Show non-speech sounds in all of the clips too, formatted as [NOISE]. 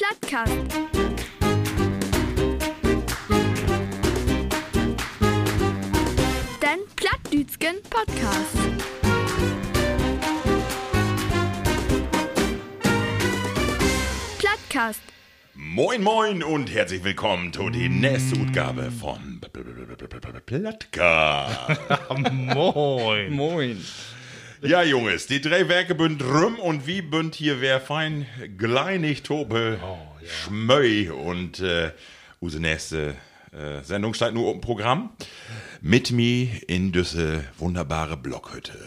Plattcast. Den Plattdütschen Podcast. Plattcast. Moin moin und herzlich willkommen zu der nächsten Ausgabe von Plattcast. [LAUGHS] Moin. Moin. Ja, Jungs, die drei Werke bünd rum und wie bünd hier wer fein gleinig Tobe Schmöi und äh, unsere nächste äh, Sendung steht nur im Programm. Mit mir in düsse wunderbare Blockhütte.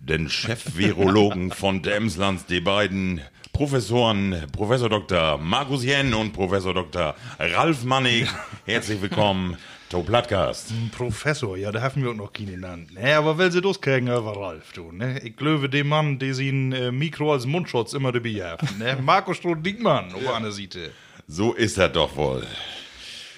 Den Chef-Virologen [LAUGHS] von Demslands, die beiden Professoren, Professor Dr. Markus Jen und Professor Dr. Ralf Mannig. [LAUGHS] Herzlich willkommen, to Plattcast. Professor, ja, da haben wir auch noch keinen genannt. Ne, aber will sie das kriegen über Ralf, du, ne? Ich glaube, dem Mann, der sie ein äh, Mikro als Mundschutz immer dabei hat, ne? [LAUGHS] Markus Stroh-Diekmann, ja. an der Seite. So ist er doch wohl.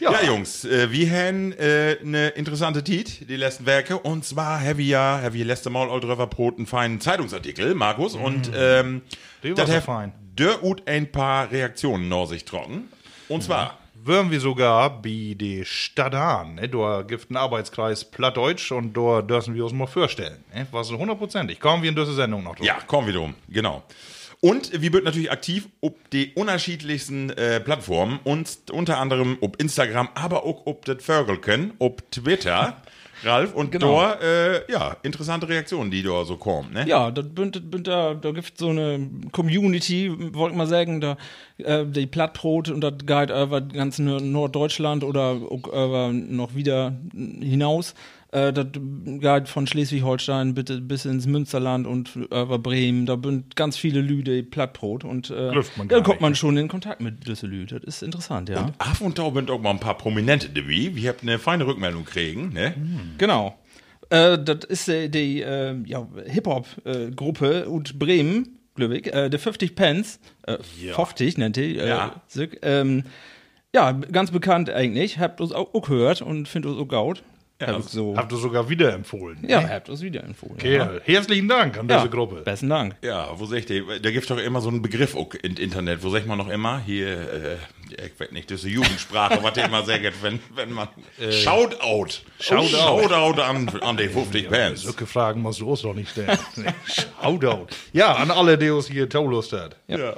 Ja, ja Jungs, äh, wir haben äh, eine interessante Tit, die letzten Werke. Und zwar haben wir ja, haben wir letzte Mal all drüber Brot einen feinen Zeitungsartikel, Markus. Und ähm, war das so fein. der ut ein paar Reaktionen nach sich trocken. Und zwar, Würden wir sogar bei der Stadt an, ne? Da gibt einen Arbeitskreis Plattdeutsch und da dürfen wir uns mal vorstellen, ne? Was hundertprozentig. Kommen wir in diese Sendung noch drauf. ja, kommen wir drum, genau. Und wir sind natürlich aktiv ob die unterschiedlichsten äh, Plattformen und unter anderem ob Instagram, aber auch ob das Vögelken, ob Twitter, [LAUGHS] Ralf. Und Genau. da, äh, ja, interessante Reaktionen, die da so kommen, ne? Ja, da, da, da gibt so eine Community, wollte ich mal sagen, da äh, die Plattbrot und das geht über ganz Nord- Norddeutschland oder über noch wieder hinaus. Äh, das geht von Schleswig-Holstein bis ins Münsterland und über Bremen. Da sind ganz viele Lüde Plattbrot und äh, da kommt man schon in Kontakt mit Lüde. Das ist interessant, ja. Ab und da sind auch mal ein paar Prominente dabei. Wir haben eine feine Rückmeldung kriegen, ne? Genau. Äh, das ist äh, die äh, ja, Hip-Hop-Gruppe und Bremen, glaube ich. Äh, der 50 Pence, äh, 50 nennt die. Äh, Ja. sich, ähm, ja, ganz bekannt eigentlich. Habt uns auch, auch gehört und findet uns auch gaut. Ja, hab ich so. Habt ihr sogar wieder empfohlen. ja, ne? habt uns wieder empfohlen. Okay, ja. herzlichen Dank an ja. diese Gruppe. Besten Dank. Ja, wo sag ich dir, da gibt doch immer so einen Begriff auch im Internet, wo sag man noch immer, hier, äh, ich weiß nicht, das ist eine Jugendsprache, was der immer sagt, wenn, wenn man, Shoutout. Shoutout. Shoutout an, an die 50 Bands. Solche Fragen musst du uns doch nicht stellen. [LAUGHS] Shoutout. Ja, an alle, die uns hier Taulust hat. Ja.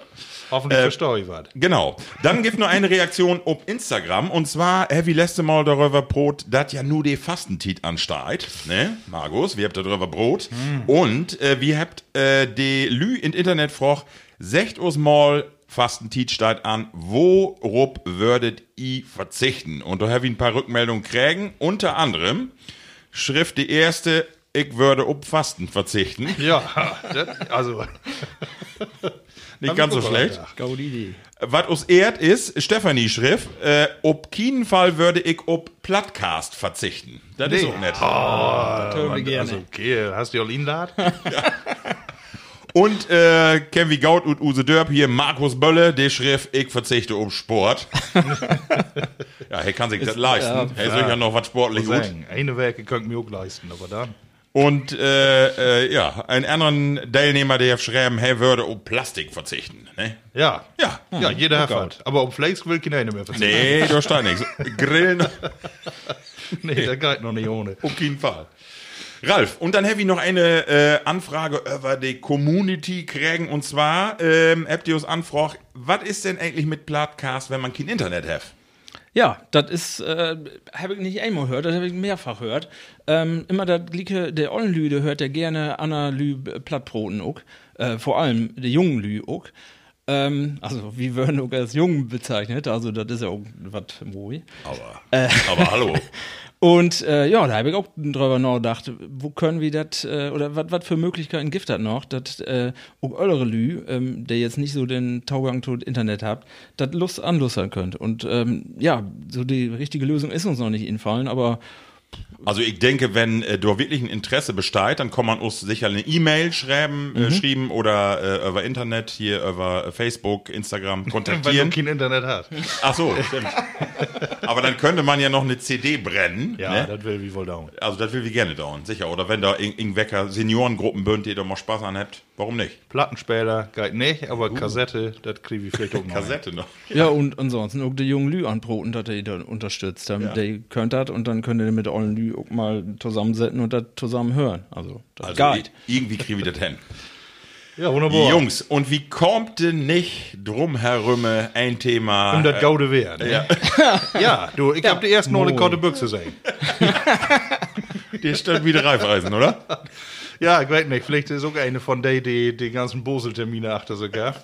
Hoffentlich verstehe ich was. Genau. Dann gibt noch eine Reaktion auf Instagram und zwar, Heavy letzte Mal darüber Brot, dat ja nur die Fastentit ansteigt, ne? Markus, wir habt darüber Brot. Und äh, wir habt äh, die Lü in Internet froch, secht uns mal Fastentit steigt an, worup würdet i verzichten? Und da habe ich ein paar Rückmeldungen kriegen, unter anderem Schrift die erste, ich würde ob Fasten verzichten. Ja, [LAUGHS] das, also. [LAUGHS] Nicht ganz so schlecht. Was uns ehrt ist, Stefanie schrift, äh, ob keinen Fall würde ich ob Plattcast verzichten. Das ist Nee. auch nett. Hören wir gerne. Also, okay, hast du Jolien da? [LAUGHS] Und äh, Kevin Gaut und Use Dörp hier, Markus Bölle, der schrift, ich verzichte um Sport. [LAUGHS] ja, er kann sich das leisten. er ist ja noch was sportlich gut. Eine Werke könnt mir auch leisten, aber dann. Und äh, äh, ja, ein anderen Teilnehmer, der schreiben, er würde um Plastik verzichten. Ne? Ja. Ja. Ja, jeder hat was. Aber um Flakes will keiner mehr verzichten. Nee, da steht nichts. Grillen [LAUGHS] [LAUGHS] Nee, das geht noch nicht ohne. Auf jeden Fall. Ralf, und dann habe ich noch eine äh, Anfrage über die Community kriegen. Und zwar ähm, habt ihr uns anfragt, was ist denn eigentlich mit Podcast, wenn man kein Internet hat? Ja, das ist, äh, habe ich nicht einmal gehört, das habe ich mehrfach gehört. Ähm, immer das Glicke, der ollen Lüde hört der gerne Anna Lü Plattbroten auch. Äh, vor allem der jungen Lü auch. Ähm, also, wie werden auch als jung bezeichnet, also das ist ja auch was moi. Aber, aber hallo. [LAUGHS] Und äh, ja, da habe ich auch drüber nachgedacht, wo können wir das, äh, oder was für Möglichkeiten gibt das noch, dass äh, auch eure Lü, ähm, der jetzt nicht so den Taugang zu Internet habt, das Lust anlustern könnt. Und ähm, ja, so die richtige Lösung ist uns noch nicht infallen, aber Also ich denke, wenn äh, da wirklich ein Interesse besteht, dann kann man uns sicher eine E-Mail schreiben, Mhm. äh, schreiben oder äh, über Internet, hier über äh, Facebook, Instagram [LAUGHS] Wenn du kontaktieren. kein Internet hast. Ach so, stimmt. Aber dann könnte man ja noch eine CD brennen. Ja, ne? das will wie wohl dauern. Also das will wir gerne dauern, sicher. Oder wenn da irgendwelche Seniorengruppen bünd, die da mal Spaß an habt, warum nicht? Plattenspieler geht nicht, aber Kassette, das kriege ich vielleicht auch [LAUGHS] noch. Kassette noch. ja, und ansonsten auch die jungen Lü anbroten, dass ihr da unterstützt. Dann, Ja. Der könnt das und dann könnt ihr mit allen Lü auch mal zusammensetzen und das zusammen hören. Also, das Also geht. irgendwie kriegen wir das hin. [LAUGHS] Ja, wunderbar. Jungs, und wie kommt denn nicht drum herum ein Thema? Um das Gaude Wehr. Ne? ja. [LAUGHS] Ja, du, ich hab die ersten Ole Moin. kalte Büchse sehen. Der stellt wieder Reifeisen, oder? Ja, ich weiß nicht, vielleicht ist sogar eine von denen, die die ganzen Bosel-Termine achter sogar.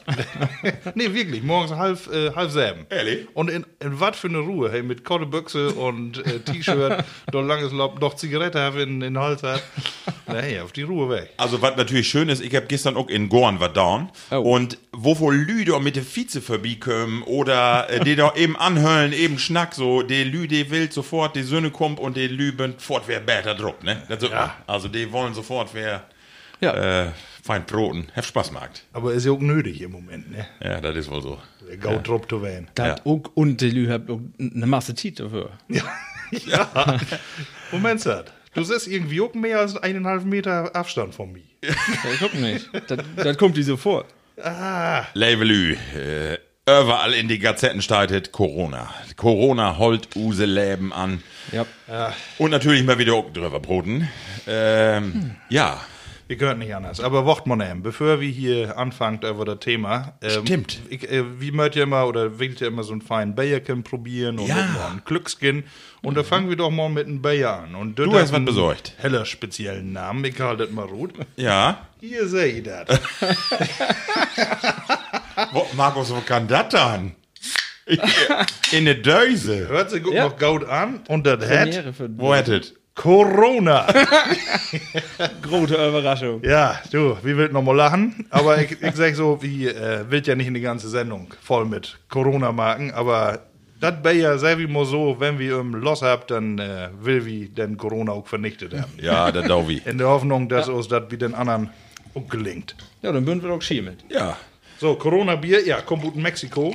[LAUGHS] nee, wirklich, morgens halb, äh, halb sieben. Ehrlich? Und in, in was für eine Ruhe, hey, mit korte Büchse und äh, T-Shirt, [LAUGHS] doch langes Laub, noch Zigarette have in den Hals hat. Nee, auf die Ruhe weg. Also, was natürlich schön ist, ich habe gestern auch in Gorn war down. Oh. Und wovor Lüder mit der Vize vorbeikommen oder äh, die da eben anhöllen, eben Schnack, so, die Lü, die will sofort, die Söhne kommt und die Lü bin fort wer besser druck, ne? Das so, Ja. Also, die wollen sofort wer Ja. äh, fein broten, heft Spaß macht. Aber ist ja auch nötig im Moment, ne? Ja, das ist wohl so. Der Gaut ja. zu werden. Das Ja. auch, und die Lü habt auch eine Masse Zeit dafür. [LAUGHS] Ja. Moment, Sat. Du siehst irgendwie auch mehr als eineinhalb Meter Abstand von mir. Ja, ich guck nicht. das, das kommt die sofort. Levelü, äh, überall in die Gazetten steht Corona. Corona holt use Leben an. Ja. Und natürlich mal wieder drüber broten. Ähm, Ja, Wir gehört nicht anders. Aber wort mal nehmen, bevor wir hier anfangen über das Thema. Ähm, Stimmt. Ich, äh, wie mögt ihr immer oder willt ihr immer so einen feinen Bayerkin probieren und Ja. einen Glückskin? Und da fangen wir doch mal mit einem Bayer an. Und Du hast was besorgt. Heller speziellen Namen. Ich halte das mal gut. ja. Hier seht ihr das. [LAUGHS] Wo, Markus, wo kann das dann? In der Döse. Hört sich gut Ja. noch gut an. Und das hat Wo hättet? Corona. [LAUGHS] große Überraschung. Ja, du, wie wild noch mal lachen. Aber ich, ich sag so, wie äh, wild ja nicht in die ganze Sendung voll mit Corona-Marken. Aber das Bayer sei wie mal so, wenn wir im Los habt, dann äh, will wir den Corona auch vernichtet haben. Ja, der Dauvi. In der Hoffnung, dass uns das wie den anderen auch gelingt. Ja, dann würden wir doch schiemelt. Ja. So, Corona-Bier, ja, kommt aus Mexiko.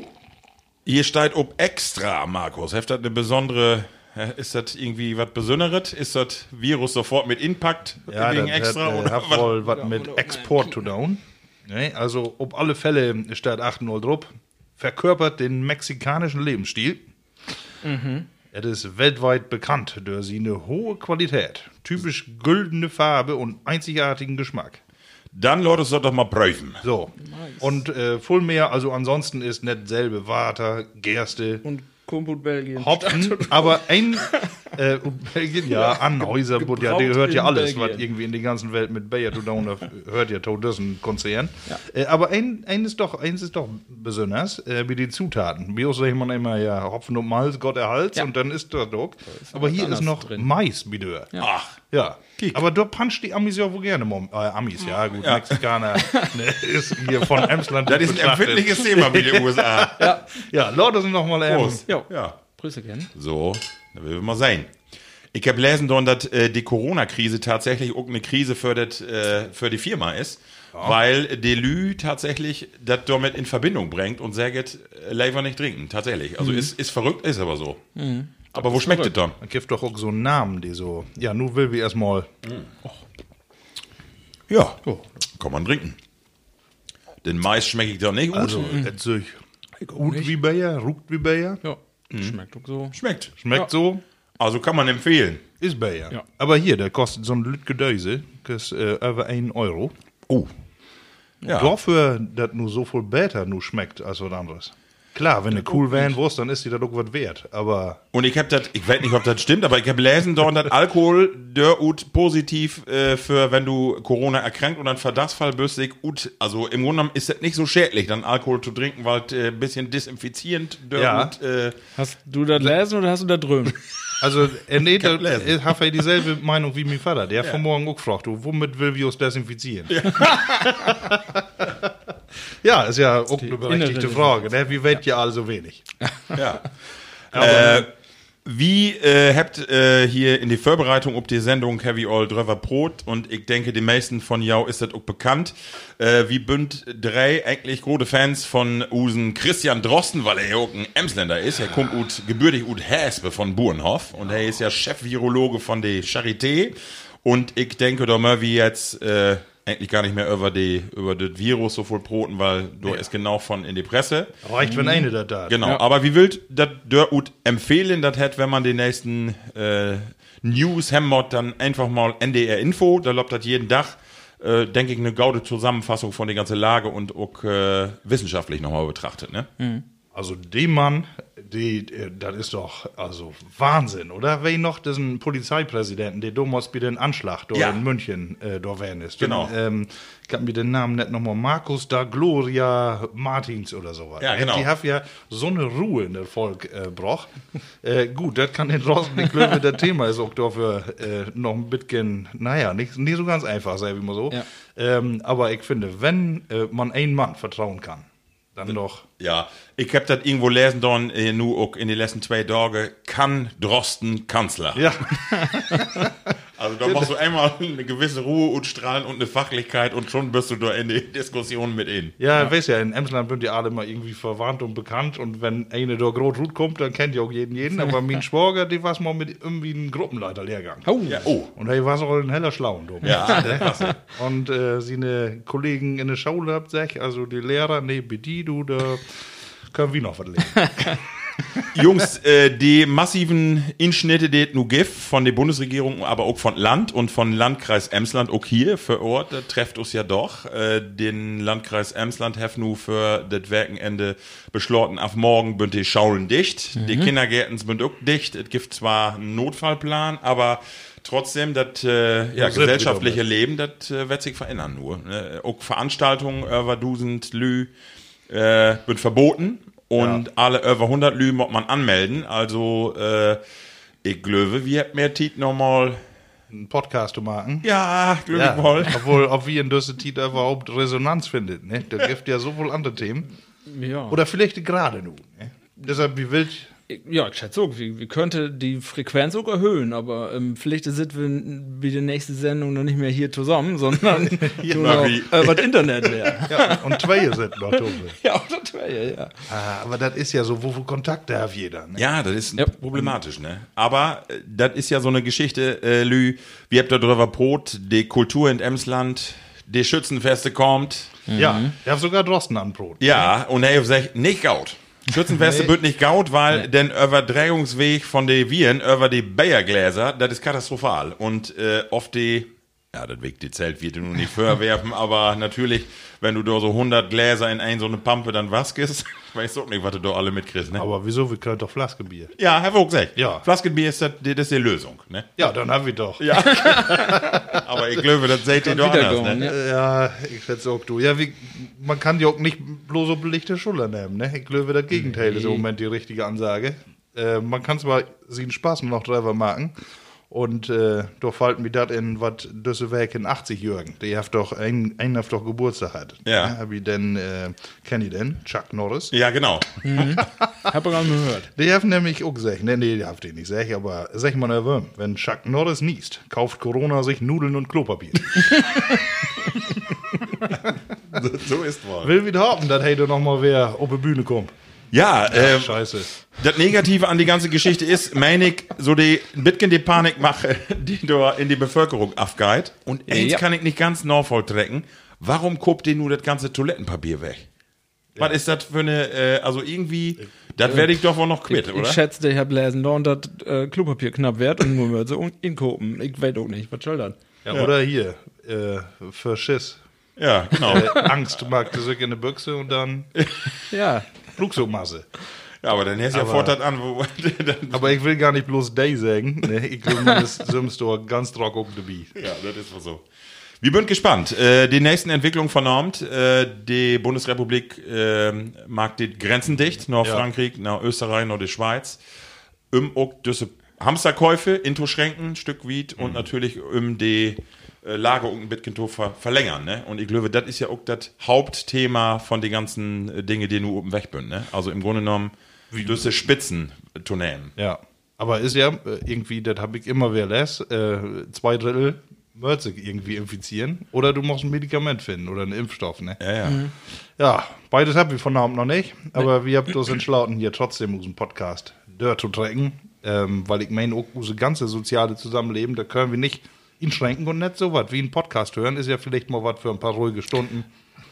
Hier steht ob extra, Markus. Heft das eine besondere. hä, Ist das irgendwie was Besonderes? Ist das Virus sofort mit Impact Ja, wegen das extra? hat, äh, oder hat was? wohl was mit Export zu tun. Ne? Also, auf alle Fälle steht 8.0 drauf. Verkörpert den mexikanischen Lebensstil. Es ist weltweit bekannt durch seine hohe Qualität, typisch güldene Farbe und einzigartigen Geschmack. Dann Leute, soll doch mal prüfen. So. Und äh, voll mehr, also ansonsten ist nicht selbe Water, Gerste, Und Kumput Belgien. Hopfen, aber ein äh, Belgien, ja, Anhäuser, ja, der gehört ja alles, Belgien. was irgendwie in die ganzen Welt mit Bayer tun hat, hört ja ein Konzern. Äh, aber ein, ein ist doch, eins ist doch besonders, äh, wie die Zutaten. Wie auch sagt man immer, ja, Hopfen und Malz, Gott erhalts, Ja. und dann ist das doch. aber was hier ist noch drin. Mais, bitte. Ach, Ja, aber da puncht die Amis ja wohl gerne, Mom. Äh, Amis, ja gut, Mexikaner [LAUGHS] ne, ist hier von Emsland. das ist ein betrachtet. empfindliches Thema wie die USA. [LAUGHS] Ja. Ja, Leute sind noch mal ähm, Prost. Ja. ja. Grüße kennen. So, da will wir mal sein. Ich habe gelesen, dass äh, die Corona-Krise tatsächlich auch eine Krise für, das, äh, für die Firma ist, weil Delü tatsächlich das damit in Verbindung bringt und sagt, äh, Lever nicht trinken, tatsächlich. Also ist, ist verrückt, ist aber so. Aber wo schmeckt es dann? Man gibt doch auch so einen Namen, die so. Ja, nun will wir erstmal. Ja, kann man trinken. Den Mais schmecke ich doch nicht gut. Also, es sich gut wie Bayer, ruckt wie Bayer. Ja. Schmeckt doch so. schmeckt. Schmeckt so, Also kann man empfehlen. ist Bayer. Ja. Aber hier, der kostet so ein Lütgedöse, kostet äh, über 1 Euro. Oh. Ja. Dafür, dass nur so viel besser nur schmeckt als was anderes. Klar, wenn eine cool wären Wurst, dann ist die da doch was wert. Aber Und ich habe das, ich weiß nicht, ob das stimmt, aber ich habe gelesen, dort, dass Alkohol der ut positiv äh, für, wenn du Corona erkrankt und ein Verdachtsfall bist, sich ut, also im Grunde genommen ist das nicht so schädlich, dann Alkohol zu trinken, weil es äh, ein bisschen desinfizierend der Ja. ut, äh, Hast du das lesen oder hast du das drüben? [LAUGHS] Also, er nee, hab da lesen. hat er dieselbe Meinung wie mein Vater. Der hat von morgen auch gefragt, du, womit will wir uns desinfizieren? Ja, [LAUGHS] [LAUGHS] ist ja auch eine berechtigte Frage. Ne? Wie weit ja alle so wenig? [LAUGHS] Ja. äh, wie äh, habt äh, hier in die Vorbereitung auf die Sendung Heavy All drüber Brot und ich denke, die meisten von jou ist das auch bekannt. Äh, wie bünd drei eigentlich große Fans von Usen Christian Drosten, weil er ja auch ein Emsländer ist. Er kommt ut, gebürtig ut Häspe von Burenhof und er ist ja Chefvirologe von der Charité. Und ich denke, da mal wie jetzt äh, eigentlich gar nicht mehr über die über das Virus so voll broten, weil du ist genau von in die Presse. Reicht, wenn eine das da. Genau, aber wie wild das der ut empfehlen, das hätte, wenn man die nächsten äh, News hemmert, dann einfach mal NDR Info, da läuft das jeden Tag, äh, denke ich, eine gaude Zusammenfassung von der ganzen Lage und auch äh, wissenschaftlich nochmal betrachtet, ne? Also dem Mann, die, äh, das ist doch also Wahnsinn, oder? Wer noch diesen Polizeipräsidenten, der damals bei den Anschlag dort Ja. in München äh, da wären ist. Genau. Den, ähm, ich hab mir den Namen nicht nochmal, Markus da Gloria Martins oder sowas. Ja, genau. Die haben ja so eine Ruhe in der Volk äh, brauch. äh, gut, das kann den Rosten nicht glücklich, das Thema ist auch dafür äh, noch ein bisschen, naja, nicht, nicht so ganz einfach, sagen wir mal so. Ja. Ähm, aber ich finde, wenn äh, man einem Mann vertrauen kann, dann doch. Ja, ich hab das irgendwo lesen dann, äh, nur auch in den letzten zwei Tagen, kann Drosten Kanzler. Ja. [LAUGHS] Also da machst du einmal eine gewisse Ruhe und Strahlen und eine Fachlichkeit und schon bist du da in die Diskussion mit ihnen. Ja, weiß ja, in Emsland sind die alle mal irgendwie verwandt und bekannt und wenn eine da groß Rut kommt, dann kennt ja auch jeden jeden, aber mein [LAUGHS] Schwager, die war mal mit irgendwie einem Gruppenleiterlehrgang. Oh, Ja, oh. Und er war so ein heller Schlauen. Du. Ja, das [LAUGHS] klasse. Und äh, seine Kollegen in der Schule habt sich, also die Lehrer, nee, bei die, du, da können wir noch was lernen. [LAUGHS] Jungs, äh, die massiven Inschnitte, die es nu gibt von der Bundesregierung, aber auch von Land und von Landkreis Emsland, auch hier vor Ort, das trefft uns ja doch. Äh, den Landkreis Emsland hat nu für das Werkenende beschlossen, auf morgen bünd die Schaulen dicht. Die Kindergärten sind auch dicht. Es gibt zwar einen Notfallplan, aber trotzdem, das äh, ja, gesellschaftliche Leben, das äh, wird sich verändern nur. Ne? Auch Veranstaltungen über Dusend, Lü, äh, wird verboten. Und alle über 100 Lü muss man anmelden. Also, äh, ich glaube, wir hätten mehr Tit nochmal. Einen Podcast zu machen. Ja, glaube Ja, ich [LAUGHS] obwohl, ob wir in dieser Zeit überhaupt Resonanz findet, ne? Da gibt ja so wohl andere Themen. ja. Oder vielleicht gerade nun. Ne? Deshalb, wie wild, Ja, ich schätze auch, wie, wie könnte die Frequenz auch erhöhen, aber ähm, vielleicht sind wir wie die nächste Sendung noch nicht mehr hier zusammen, [LAUGHS] sondern nur noch äh, was Internet wäre. [LAUGHS] ja, und zwei sind noch, Tobi. ja, auch das wäre ja. Ah, aber das ist ja so, wo, wo Kontakte hat jeder. Ne? Ja, das ist Ja. problematisch, ne? Aber äh, das ist ja so eine Geschichte, äh, Lü, wir habt da drüber Brot, die Kultur in Emsland, die Schützenfeste kommt. Ja, der hat sogar Drosten an Brot. Ja, und er sagt, nicht gaut. Schützenfeste wird nicht gaut, weil den Übertragungsweg von den Viren über die Bayergläser, das ist katastrophal. Und äh, oft die, ja, das Weg die Zelt wird nun nicht vorwerfen, aber natürlich, wenn du da so 100 Gläser in ein so eine Pampe dann waskest, [LAUGHS] weißt du auch nicht, was du da alle mitkriegst, ne? Aber wieso, wir können doch Flaske Bier. ja, Herr Vogt sagt, Ja. Flaskenbier ist das, das ist die Lösung, ne? Ja, dann haben wir doch. Ja. [LAUGHS] aber ich glaube, das seht ihr doch anders, ne? ja. Ja, ich schätze auch du. Ja, wie, man kann die auch nicht bloß so belichte Schulter nehmen, ne? Ich glaube, das Gegenteil ist im Moment die richtige Ansage. Äh, man kann zwar sie einen Spaß noch drüber machen. Und äh, da fällt mir das in, was Weg in 80 Jürgen. Die hat doch, ein, einen hat doch Geburtstag hat. Ja. Hab ich denn, äh, kenn ich denn? Chuck Norris. Ja, genau. [LAUGHS] Hab ich gar nicht gehört. Die haben nämlich auch gesagt, ne, nee, die haben die nicht gesagt, aber sag mal nervös, wenn Chuck Norris niest, kauft Corona sich Nudeln und Klopapier. [LAUGHS] so ist wohl. Will wieder hoffen, dass hey, da noch mal wer auf die Bühne kommt. Ja, äh, Scheiße. Das Negative an die ganze Geschichte ist, meine ich, so die ein bisschen die Panikmache, die da in die Bevölkerung aufgeht. Und eins Ja. kann ich nicht ganz nachvolltrecken. Warum guckt ihr nur das ganze Toilettenpapier weg? Was ist das für eine, äh, also irgendwie, das werde ich doch wohl noch quitt, Ich oder? schätze, ich habe lesen, da und das äh, Klopapier knapp wert und nur wir so in Kopen. Ich weiß auch nicht, was soll das? Ja, Oder hier, äh, für Schiss. Ja, genau. Äh, Angst mag du sich in eine Büchse und dann Ja, Flugzeugmasse. Ja, aber dann hättest du ja das an, wo, [LAUGHS] Aber ich will gar nicht bloß Day sagen. Ne? Ich glaube, das doch ganz trocken auf der Beat. Ja, das ist wohl so. Wir sind gespannt. Äh, die nächsten Entwicklungen vernormt. Äh, die Bundesrepublik äh, mag die Grenzen dicht, nach Ja. Frankreich, nach Österreich, nach die Schweiz. Auch diese Hamsterkäufe, Intro-Schränken, Stück Wied und natürlich um die äh, Lager und ver verlängern. Ne? Und ich glaube, das ist ja auch das Hauptthema von den ganzen äh, Dingen, die nur oben weg sind. Ne? Also im Grunde genommen, wie du Spitzen zu nehmen. Ja. Aber ist ja äh, irgendwie, das habe ich immer wieder les, äh, zwei Drittel sich irgendwie infizieren. Oder du musst ein Medikament finden oder einen Impfstoff, ne? Ja, ja. Ja, beides habe ich von Abend noch nicht. Aber wir haben das entschlossen, hier trotzdem unseren Podcast dort zu trecken. Ähm, weil ich meine, auch unser ganze soziale Zusammenleben, da können wir nicht einschränken und nicht so was wie ein Podcast hören, ist ja vielleicht mal was für ein paar ruhige Stunden.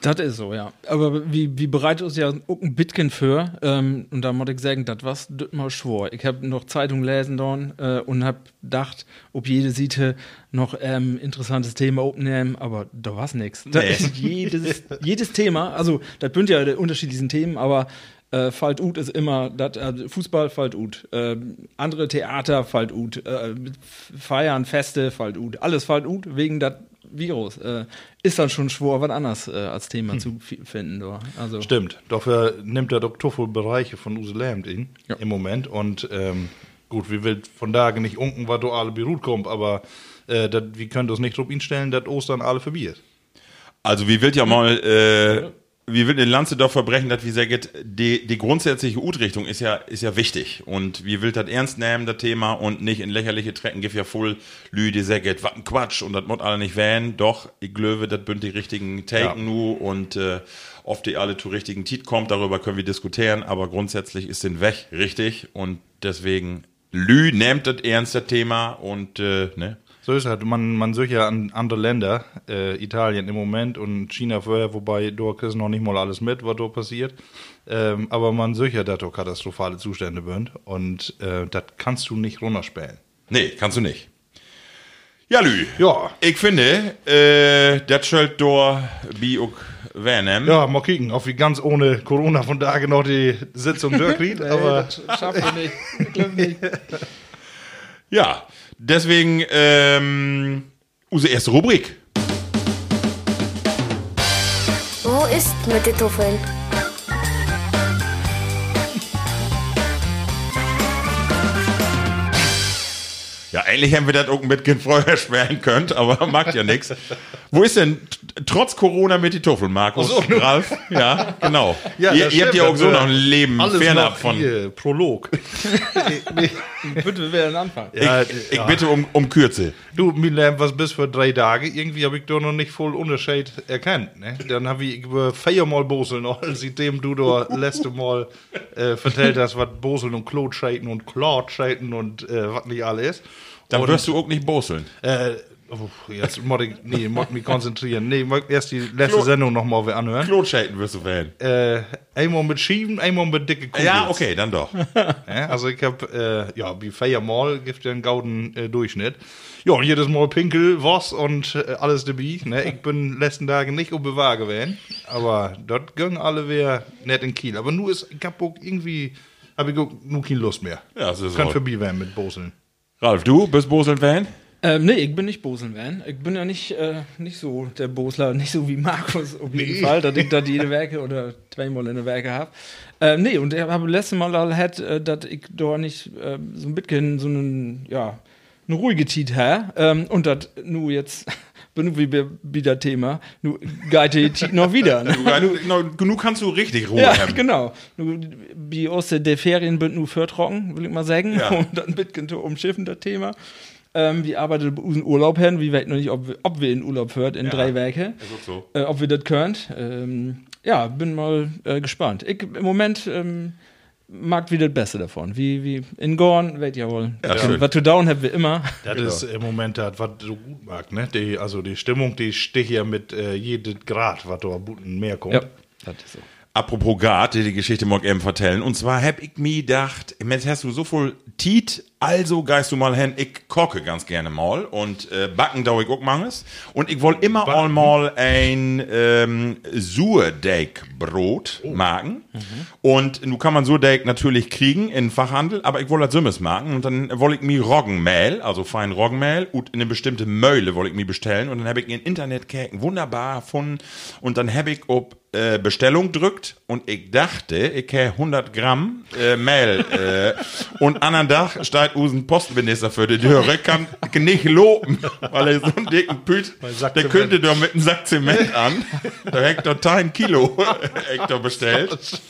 Das ist so, ja. Aber wie, wie bereitet uns ja ein Bitcoin für? Ähm, und da muss ich sagen, das was das mal schwor. Ich habe noch Zeitung lesen äh, und habe gedacht, ob jede Seite noch ähm, interessantes Thema aufnehmen, aber da war's nix. Da Nee. ist jedes, jedes Thema, also das sind ja unterschiedlichen Themen, aber äh, fällt ut ist immer, dat, äh, Fußball fällt ut, äh, andere Theater fällt ut, äh, Feiern, Feste fällt ut, alles fällt ut wegen dat Virus. Äh, ist dann schon schwor, was anderes äh, als Thema zu fi- finden. Da. Also, Stimmt. Dafür nimmt der Doktor wohl Bereiche von Use Lamb in, Ja. im Moment. Und ähm, gut, wir will von da nicht unken, was du alle beruht kommt, aber äh, dat, wir können das nicht drauf instellen, dass Ostern alle verbiert. Also, wie will ja mal, wie will den Lanze doch verbrechen, dass wie sagt, die, die grundsätzliche Ut-Richtung ist ja, ist ja wichtig. Und wie will das ernst nehmen, das Thema, und nicht in lächerliche Trecken gibt ja voll Lü, die sagt, was ein Quatsch, und das muss alle nicht wählen. Doch, ich glaube, das bünd die richtigen Taken Ja. nu, und äh, oft die alle zu richtigen Tit kommt, darüber können wir diskutieren, aber grundsätzlich ist den Weg richtig, und deswegen, Lü nimmt das ernst, das Thema, und, äh, ne? So ist es. Man, man sucht ja an andere Länder, äh, Italien im Moment und China vorher, wobei dort ist noch nicht mal alles mit, was dort passiert. Ähm, aber man sucht ja, dass dort katastrophale Zustände sind und äh, das kannst du nicht runterspielen. Nee, kannst du nicht. Ja, Lü. Ja. Ich finde, äh, das Schild da wie auch Venom. Ja, mal kicken, ob wir ganz ohne Corona von da noch die Sitzung durchkriegen, [LAUGHS] aber schaffen wir nicht. Ich nicht. Ja, deswegen, ähm, unsere erste Rubrik. Wo ist mit den Tuffeln? Eigentlich hätten wir das auch mit [LAUGHS] vorher sperren können, aber [LAUGHS] macht ja nichts. Wo ist denn trotz Corona mit die Tuffel, Markus? So. Ralf? Ja, genau. [LAUGHS] Ja, ihr, ihr habt ja auch so noch ein Leben fernab noch von. hier, Prolog. nee, Bitte, wir werden anfangen. Ich, Ja, ich ja. bitte um, um Kürze. Du, Milan, was bist für drei Tage? Irgendwie habe ich doch noch nicht voll Unterschied erkannt. Ne? Dann habe ich über viermal Boseln, seitdem du da letzte Mal äh, vertellt hast, was Boseln und Klotscheiten und Klotscheiten und äh, was nicht alles. Dann wirst du auch nicht boseln. Äh, oh, jetzt muss ich, nee, muss mich konzentrieren. Nee, muss erst die letzte Klo- Sendung nochmal anhören. Klotschäden wirst du wählen. Äh, einmal mit Schieben, einmal mit dicke Kugels. Ja, okay, dann doch. [LAUGHS] Ja, also ich habe, äh, ja, wie viermal gibt ja einen gauden äh, Durchschnitt. Ja, und jedes Mal Pinkel, was und äh, alles dabei. Ne? Ich bin letzten Tage nicht auf Bewahr gewesen, aber dort gingen alle wieder nicht in Kiel. Aber nur ist, ich hab auch irgendwie, habe ich auch nur keine Lust mehr. Ja, so Kann vorbei werden mit Boseln. Ralf, du bist Boseln-Fan? Ähm, nee, ich bin nicht Boseln-Van. Ich bin ja nicht, äh, nicht so der Bosler, [LAUGHS] nicht so wie Markus auf jeden Fall, dass ich da jede Werke oder zweimal in der Werke habe. Ähm, nee, und ich habe letztes Mal hat, äh, dass ich da nicht äh, so ein bisschen so einen, ja, eine ruhige Tiet habe. Ähm, und das nur jetzt, bin wie wieder Thema, die Tiet noch wieder. [LAUGHS] Ne? Genug genug kannst du richtig Ruhe Ja, haben. genau. Nur Die aus der Ferien sind nur für trocken, will ich mal sagen. Ja. Und dann zu umschiffen, das Thema. Ähm, wir arbeiten bei unseren Urlaub hin. Wir wissen noch nicht, ob wir, ob wir in Urlaub führt in drei Werke. So. Äh, ob wir das können. Ähm, ja, bin mal äh, gespannt. Ich im Moment ähm, mag wieder das Beste davon. Wie, wie in Gorn, weet ja wohl. Ja, was to down haben wir immer. Das ist im Moment das, was so gut mag. Ne? Die, also die Stimmung, die sticht ja mit äh, jedem Grad, was da guten mehr kommt. Ja, das ist so. Apropos Gard, die die Geschichte mag eben vertellen. Und zwar hab ich mir gedacht, jetzt hast du so viel Tiet, also geist du mal hin, ich koche ganz gerne mal und äh, backen da ich auch manches. Und ich wollte immer einmal ein ähm, Surdeig-Brot machen. Und nun kann man Surdeig natürlich kriegen in Fachhandel, aber ich wollte das Sümmes machen. Und dann wollte ich mir Roggenmehl, also fein Roggenmehl, und in eine bestimmte Möhle wollte ich mir bestellen. Und dann habe ich in Internet wunderbar gefunden. Und dann habe ich ob äh, Bestellung drückt und ich dachte, ich hätte 100 Gramm äh, Mehl äh, [LAUGHS] und anderen Tag steht unseren Postminister für die Dürre, kann nicht loben, weil er so einen dicken Püt, der könnte doch mit einem Sack Zement an, da hängt doch ein Kilo [LAUGHS] Hektar bestellt.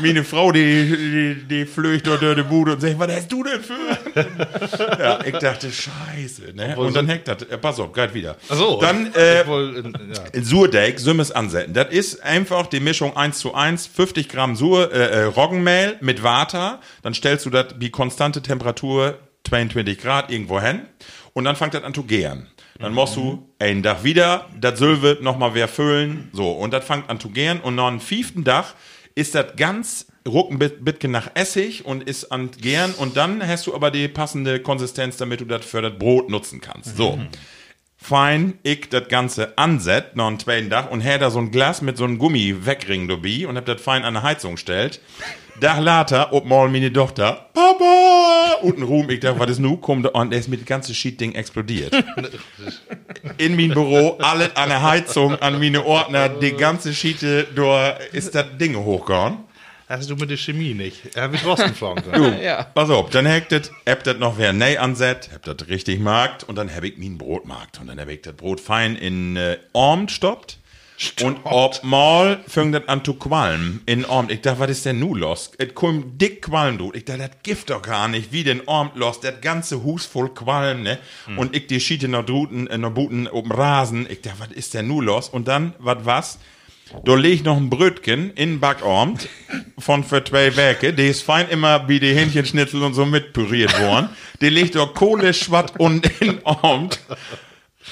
Meine Frau, die, die, die flöcht dort durch die Bude und sagt, was hast du denn für? ja, ich dachte, scheiße, ne? Und dann hängt das, äh, pass auf, geht wieder. Achso. Dann, äh, ja. Surdeig, Sümmes ansetzen. Das ist einfach die Mischung 1 zu 1, 50 Gramm Sur, äh, äh, Roggenmehl mit Water. Dann stellst du das wie konstante Temperatur 22 Grad irgendwo hin. Und dann fängt das an zu gären. Dann musst du einen Tag wieder, das Sülve nochmal wer füllen. So, und das fängt an zu gären. Und noch einen fünften Tag ist das ganz rucken nach Essig und ist an gären. Und dann hast du aber die passende Konsistenz, damit du das für das Brot nutzen kannst. So fein ich das Ganze anset, noch einen zweiten Tag, und hör da so ein Glas mit so einem Gummi wegring dabei und hab das fein an der Heizung stellt. Dach later, ob mal meine Tochter, Papa! Und ein Ruhm, ich dachte, was ist nu? Kommt und er ist mit dem ganzen Shit-Ding explodiert. In mein Büro, alles an der Heizung, an meine Ordner, die ganze Schiete, da ist das Ding hochgehauen. Hast du mit der Chemie nicht? Er wird Rosten fragen können. Ja. Pass auf, dann hackt das, hab das noch wer ney anset, hab das richtig markt und dann hab ich mein Brot markt und dann hab ich das Brot fein in äh, Orm stoppt. Und ob mal fängt das an zu qualmen in Orm. Ich dachte, was ist denn nu los? Es kommt dick Qualm, du. Ich dachte, das gibt doch gar nicht, wie den Orm los. Das ganze Hus voll Qualm, ne? Und ich die Schiete noch druten, äh, noch buten oben Rasen. Ich dachte, was ist denn nu los? Und dann, was was? Da ich noch ein Brötchen in den Backorm von für zwei Werke. Die ist fein immer wie die Hähnchenschnitzel und so mitpüriert worden. Die legt doch Kohle, Schwatt und in Arm.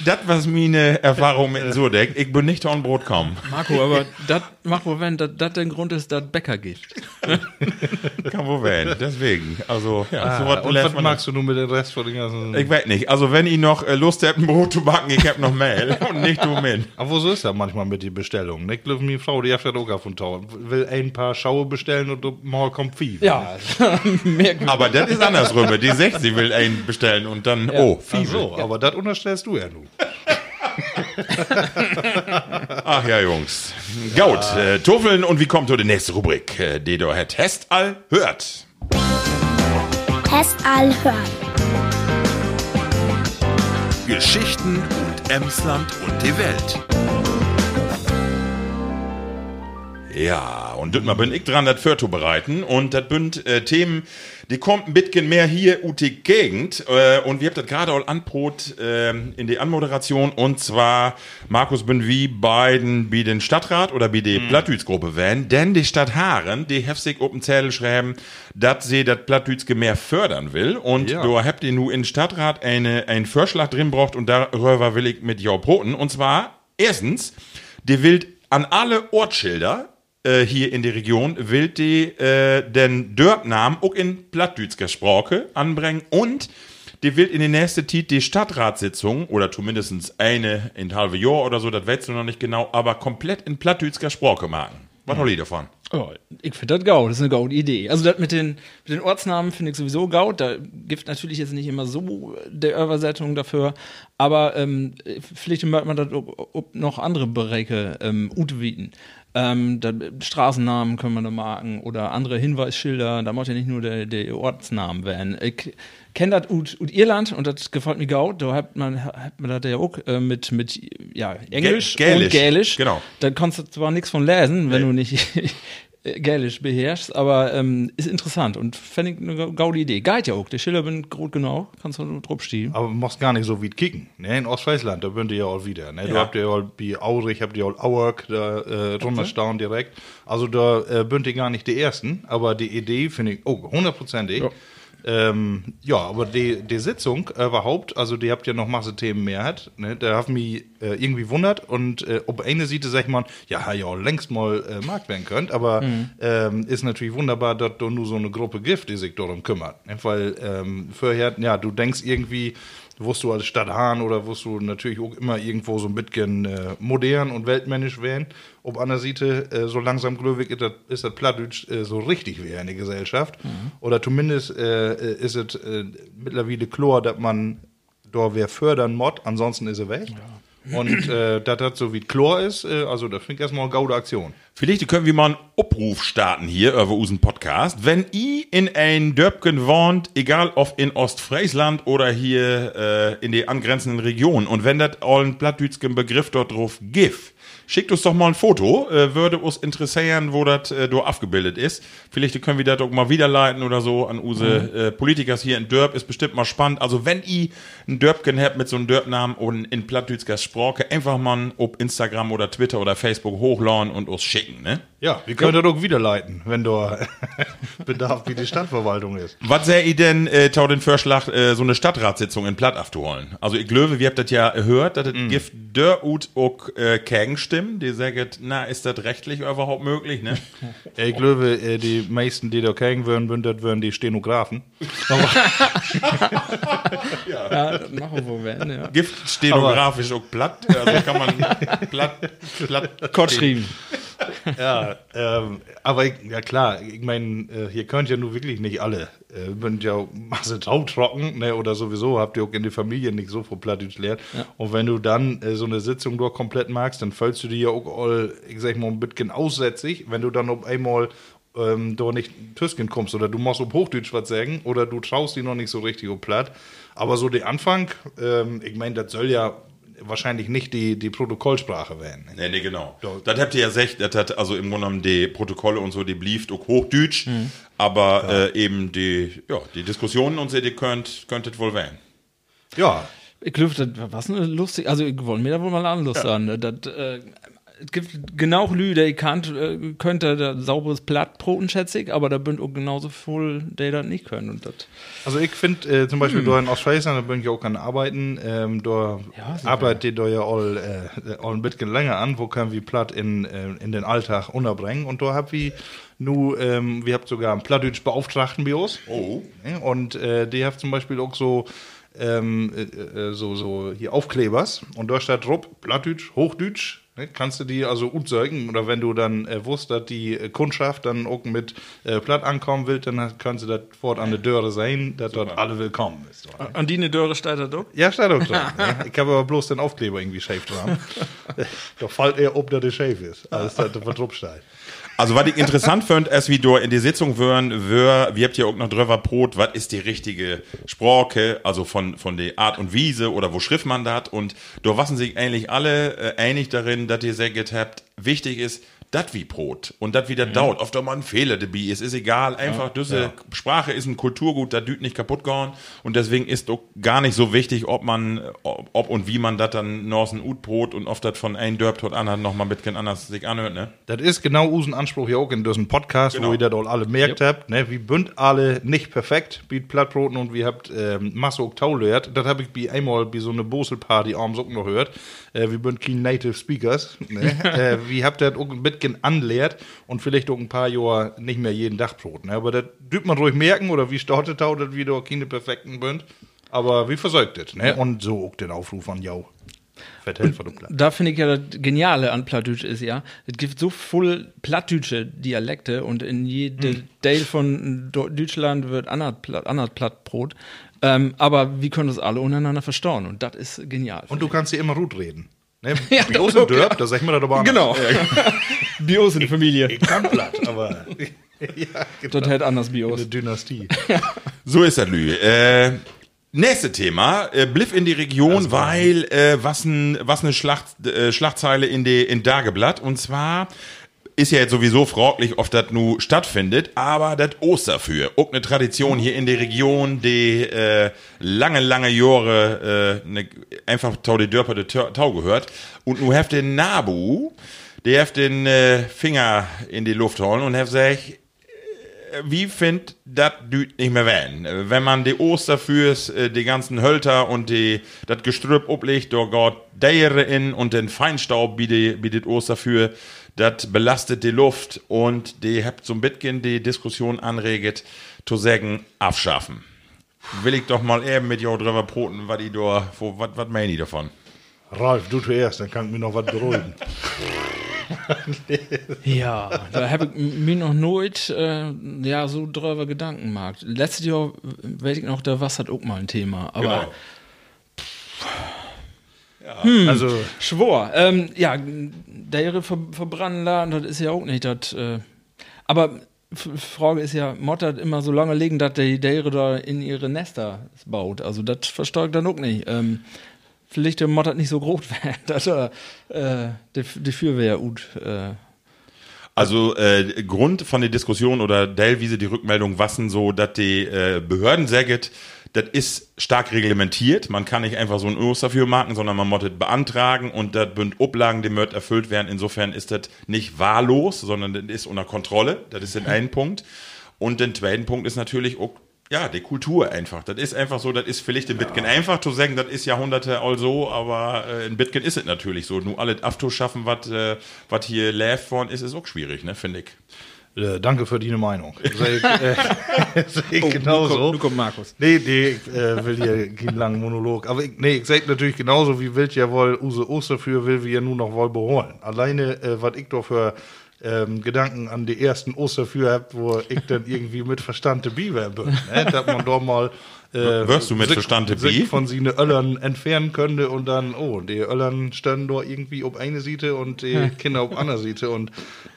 Das was meine Erfahrung mit Surdeck. Ich bin nicht an Brot kommen. Marco, aber das, Marco, wenn das der Grund ist, dass Bäcker gibt. [LAUGHS] Kann wohl werden. Deswegen. Also, ja, so Ah, was und was man- magst du nun mit dem Rest von den ganzen... Ich weiß nicht. Also, wenn ihr noch äh, Lust habt, ein Brot zu backen, ich hab noch Mehl [LAUGHS] und nicht du mit. Aber so ist das manchmal mit den Bestellungen. Ne? Ich glaube, meine Frau, die hat das auch von Tau. Will ein paar Schaue bestellen und mal kommt viel. Ja, [LAUGHS] merkwürdig. Aber das ist andersrum. Die 60 will einen bestellen und dann, oh, Ach viel. so, aber das unterstellst du ja nun. [LAUGHS] Ach ja, Jungs. Gaut, äh, Tuffeln und wie kommt so die nächste Rubrik, äh, die du hat Test all hört. Test all hören. Geschichten und Emsland und die Welt. Ja, und düt mal bin ich dran, das für zu bereiten. Und das bünd äh, Themen, die kommt ein bisschen mehr hier ut die Gegend. Äh, und wir habt das gerade all anbrot äh, in die Anmoderation. Und zwar, Markus, bin wie beiden wie den Stadtrat oder wie die Plattdütsgruppe wären. Denn die Stadt Haaren, die heftig open Zettel schreiben, dass sie das Plattdütske mehr fördern will. Und Ja. du habt ihr nu in Stadtrat eine, einen Vorschlag drin braucht und darüber will ich mit jou broten. Und zwar, erstens, die will an alle Ortsschilder äh, hier in der Region will die äh, den Dörpnamen auch in Plattdütsker Sprache anbringen und die will in die nächste Zeit die Stadtratssitzung oder zumindest eine in halbe Jahr oder so, das weißt du noch nicht genau, aber komplett in Plattdütsker Sprache machen. Was mhm. ich davon? Oh, ich finde das gaut, das ist eine gaut Idee. Also das mit den, mit den Ortsnamen finde ich sowieso gaut. Da gibt natürlich jetzt nicht immer so der Übersetzung dafür, aber ähm, vielleicht merkt man das ob, ob noch andere Bereiche ähm, utwieten. Ähm, da, Straßennamen können wir da marken oder andere Hinweisschilder, da muss ja nicht nur der, der Ortsnamen werden. Ich kenne das ut, ut Irland und das gefällt mir gaut. Da hat man, hat man das ja auch äh, mit, mit ja, Englisch Gälisch, und Gälisch. genau. Da kannst du zwar nichts von lesen, wenn du nicht [LAUGHS] Gälisch beherrschst, aber ähm, ist interessant und fände ich eine gaude Idee. Geht ja auch, der Schiller bin gut genau, kannst du drauf stehen. Aber du machst gar nicht so wie kicken. Ne? In Ostfriesland, da bünd ihr ja auch wieder. Ne? Du Ja. habt ja auch wie Aurich, habt ihr auch Auerk, da äh, runterstauen direkt. Also da äh, bünd ihr gar nicht die Ersten, aber die Idee finde ich, oh, hundertprozentig. Ja. Ähm, ja, aber die, die Sitzung äh, überhaupt, also die habt ja noch Masse Themen mehr hat, ne? da hat mich äh, irgendwie wundert und äh, ob eine Seite sag ich mal, ja, ja, längst mal äh, Markt werden könnt, aber ähm, ist natürlich wunderbar, dass du nur so eine Gruppe gibt, die sich darum kümmert, ne? weil ähm, vorher, ja, du denkst irgendwie, wirst du als Stadt Hahn oder wirst du natürlich auch immer irgendwo so ein bisschen äh, modern und weltmännisch werden. Ob an der Seite äh, so langsam glücklich ist das, ist das Plattdeutsch äh, so richtig wie in der Gesellschaft. Oder zumindest äh, äh, ist es äh, mittlerweile klar, dass man da wer fördern mod, ansonsten ist er weg. Und äh, dass das so wie Chlor ist, äh, also das ich erstmal eine gaude Aktion. Vielleicht können wir mal einen Abruf starten hier über unseren Podcast. Wenn ihr in ein Dörpken wohnt, egal ob in Ostfriesland oder hier äh, in die angrenzenden Regionen, und wenn das allen plattdütschen Begriff dort drauf gibt, schickt uns doch mal ein Foto, äh, würde uns interessieren, wo das äh, da abgebildet ist. Vielleicht können wir das auch mal wiederleiten oder so an unsere äh, Politikers hier in Dörp, ist bestimmt mal spannend. Also wenn ihr einen Dörpken habt mit so einem Dörpnamen und in plattdütsker Sprache, einfach mal ob Instagram oder Twitter oder Facebook hochladen und uns schicken, ne? Ja, wir können das auch wiederleiten, wenn da [LAUGHS] Bedarf wie die Stadtverwaltung ist. Was sähe ihr denn, äh, tau den Vorschlag, äh, so eine Stadtratssitzung in Platt aufzuholen? Also, ich glaube, wir habt das ja gehört, dass es gibt der ut auch äh, Gegenstimmen, die sagen, na, ist das rechtlich überhaupt möglich, ne? Ja, ich glaube, äh, die meisten, die da kriegen würden, würden, das wären die Stenografen. [LAUGHS] Ja, das machen wir werden, ja. Gift stenografisch auch platt, also kann man [LAUGHS] platt, platt. Gott schrieben. [LAUGHS] ja, ähm, aber ich, ja klar, ich meine, äh, hier könnt ja nur wirklich nicht alle. Äh, bin ja Masse trocken, ne, oder sowieso habt ihr auch in der Familie nicht so viel Plattdeutsch lernt. Und wenn du dann äh, so eine Sitzung dort komplett magst, dann fällst du dir ja auch all, ich sag mal, ein bisschen aussätzig, wenn du dann auf einmal ähm, da nicht Tüsken kommst oder du musst auf Hochdeutsch was sagen oder du traust die noch nicht so richtig auf Platt. Aber so der Anfang, ähm, ich meine, das soll ja wahrscheinlich nicht die, die Protokollsprache werden. Ne? Nee, nee, genau. Das habt ihr ja gesagt, das hat also im Grunde genommen die Protokolle und so, die blieft auch Hochdeutsch, aber äh, eben die, ja, die Diskussionen und so, die könnt, könntet wohl wählen. Ja, Ich glaube, das was eine lustig, also ich wollte mir da wohl mal an Lust an. ne? Das, äh, es gibt genau Lü, der ich kannt, äh, könnte da sauberes Plattbroten, schätze ich, aber da bünd auch genauso voll, der das nicht können. Und das, Also ich finde äh, zum Beispiel da in Ostfriesland, da bin ich auch an Arbeiten, ähm, da Ja, arbeitet da ja all, äh, all ein bisschen länger an, wo können wir Platt in, äh, in den Alltag unterbringen und da hab wir nu, ähm, wir habt sogar einen Plattdeutsch Beauftragten bei uns. Oh. Und äh, die hat zum Beispiel auch so, ähm, äh, äh, so, so hier Aufklebers und da steht drauf, Plattdeutsch, Hochdeutsch. Ne, kannst du die also gut sagen oder wenn du dann äh, wusst, dass die äh, Kundschaft dann auch mit äh, Platt ankommen will, dann kannst du das fort an der Döre sein, dass dort alle willkommen ist. oder? an die eine Dörre steht das doch? Ja, steht auch dran. ne? [LAUGHS] Ich habe aber bloß den Aufkleber irgendwie schäf dran. [LAUGHS] da fällt er ob, dass der schäf ist, als dass der drauf steht. Also, was ich interessant fand, als wir da in die Sitzung wären, wär, wir habt ja auch noch drüber Brot, was ist die richtige Sprache, also von, von der Art und Wiese oder wo schrift man das? Und da waren sich eigentlich alle äh, einig darin, dass ihr sagt habt, wichtig ist, dat wie Brot und dat wie der dauert, oft auch mal ein Fehler dabei ist, ist egal, einfach diese Sprache ist ein Kulturgut, da düt nicht kaputt gehen und deswegen ist auch gar nicht so wichtig, ob man, ob, ob und wie man das dann noch ein Utbrot und oft das von ein Dörp tot anderen noch mal ein bisschen anders sich anhört, ne? Das ist genau unseren Anspruch hier auch in diesem Podcast, Genau. wo ihr das all alle merkt habt. Ne? Wir bünd alle nicht perfekt, wie Plattbroten und wir habt ähm, Masse auch gehört. Das habe ich bei einmal bei so einer Bosel-Party abends auch noch gehört. Äh, wir bünd kein Native Speakers. Ne? [LAUGHS] äh, wir habt das auch ein bisschen anlehrt und vielleicht auch ein paar Jahre nicht mehr jeden Tag Brot. Ne? Aber das dürft man ruhig merken oder wie startet auch, dass wir da keine perfekten bünd. Aber wie versorgt das? Ne? Und so auch den Aufruf an Jau. Vertellt von. Da finde ich ja das Geniale an Plattdeutsch ist ja, es gibt so voll plattdeutsche Dialekte und in jedem Teil von Deutschland wird anders Plattbrot. Ähm, aber wir können das alle untereinander verstauen und das ist genial. Und du kannst hier immer gut reden. Ne? [LAUGHS] Ja, das- im Dörp, da sag ich mir das aber anders. genau. Bios [LAUGHS] in der Familie. Ich kann platt, aber [LAUGHS] ja, genau. Das hält anders Bios. Eine Dynastie. So ist das, Lü. Äh, nächste Thema. Äh, Bliff in die Region, weil äh, was, ein, was eine Schlacht, äh, Schlagzeile in, die, in Dageblatt. Und zwar ist ja jetzt sowieso fraglich, ob das nu stattfindet, aber das Osterfür, auch eine Tradition hier in der Region, die äh, lange, lange Jahre äh, ne, einfach tau die Dörper de Tau gehört. Und nu heft den Nabu, der heft den äh, Finger in die Luft holen und heft sagt, wie find dat düt nicht mehr werden? Wenn man die Osterfürs, äh, die ganzen Hölter und die dat Gestrüpp oblegt, da geht Deiere in und den Feinstaub bietet bietet Osterfür, dat belastet die Luft und die habt so ein bisschen die Diskussion anreget, zu sagen, abschaffen. Will ich doch mal eben mit jou drüber broten, was die da, wo, was, was meinen die davon? Ralf, du zuerst, dann kann ich mir noch was beruhigen. [LAUGHS] Ja, da habe ich mir noch nooit äh, ja, so drüber Gedanken gemacht. Letztes Jahr, weiß ich noch, da war das auch mal ein Thema. Aber Genau. Also, Schwor. Ähm, ja, der ver verbrennen lassen, das ist ja auch nicht das. Äh, aber Frage ist ja, Mottert immer so lange liegen, dass die Dere da in ihre Nester baut. Also das verstärkt dann auch nicht. Ähm, vielleicht der Mottert nicht so groß [LAUGHS] werden, dass er äh, die, Fürwehr gut. Äh, Also äh, Grund von der Diskussion oder Dellwiese die Rückmeldung wassen so, dass die äh, Behörden sagen, das ist stark reglementiert. Man kann nicht einfach so ein Urus dafür machen, sondern man muss das beantragen und das bünd Oblagen, die möcht erfüllt werden. Insofern ist das nicht wahllos, sondern das ist unter Kontrolle. Das ist den einen Punkt. Und den zweiten Punkt ist natürlich auch ja, die Kultur einfach. Das ist einfach so, das ist vielleicht in Bitcoin einfach zu sagen, das ist Jahrhunderte all so, aber äh, in Bitcoin ist es natürlich so. Nur alle Afto schaffen, was äh, was hier läuft worden ist, ist auch schwierig, ne, finde ich. Äh, danke für deine Meinung. [LAUGHS] Seh ich, äh, [LAUGHS] seh ich genauso. Du, komm, du komm, Markus. Nee, nee, ich äh, will hier [LAUGHS] keinen langen Monolog. Aber ich, nee, ich sag natürlich genauso, wie wild ja wohl Use Osterfür will wir ja nur noch wohl beholen. Alleine, äh, was ich doch für ähm, Gedanken an die ersten Osterfür habt, wo ich dann irgendwie mit verstande Biber bin. Ne? Dass man doch mal äh, Wirst du mit sich Bi? von seine Öllern entfernen könnte und dann, oh, die Öllern standen dort irgendwie auf eine Seite und die Kinder auf andere Seite und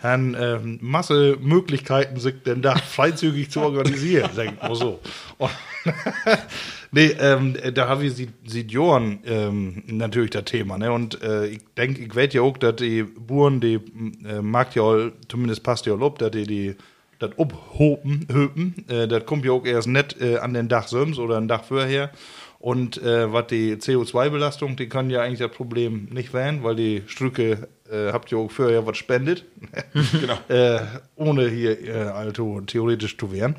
haben ähm, Masse Möglichkeiten, sich denn da [LAUGHS] freizügig zu organisieren, [LAUGHS] sag ich mal so. Und [LAUGHS] nee, ähm, da habe ich sieht Johann ähm, natürlich das Thema, ne? Und äh, ich denke, ich weiß ja auch, dass die Buren, die äh, mag ja all, zumindest passt ja all ob, dass die die das abhopen, höpen, äh, das kommt ja auch erst nicht äh, an den Dach Söms oder ein Dach vorher. Und äh, was die CO2-Belastung, die kann ja eigentlich das Problem nicht werden, weil die Strücke äh, habt ihr auch vorher was spendet. [LAUGHS] Genau. äh, ohne hier äh, also theoretisch zu wehren.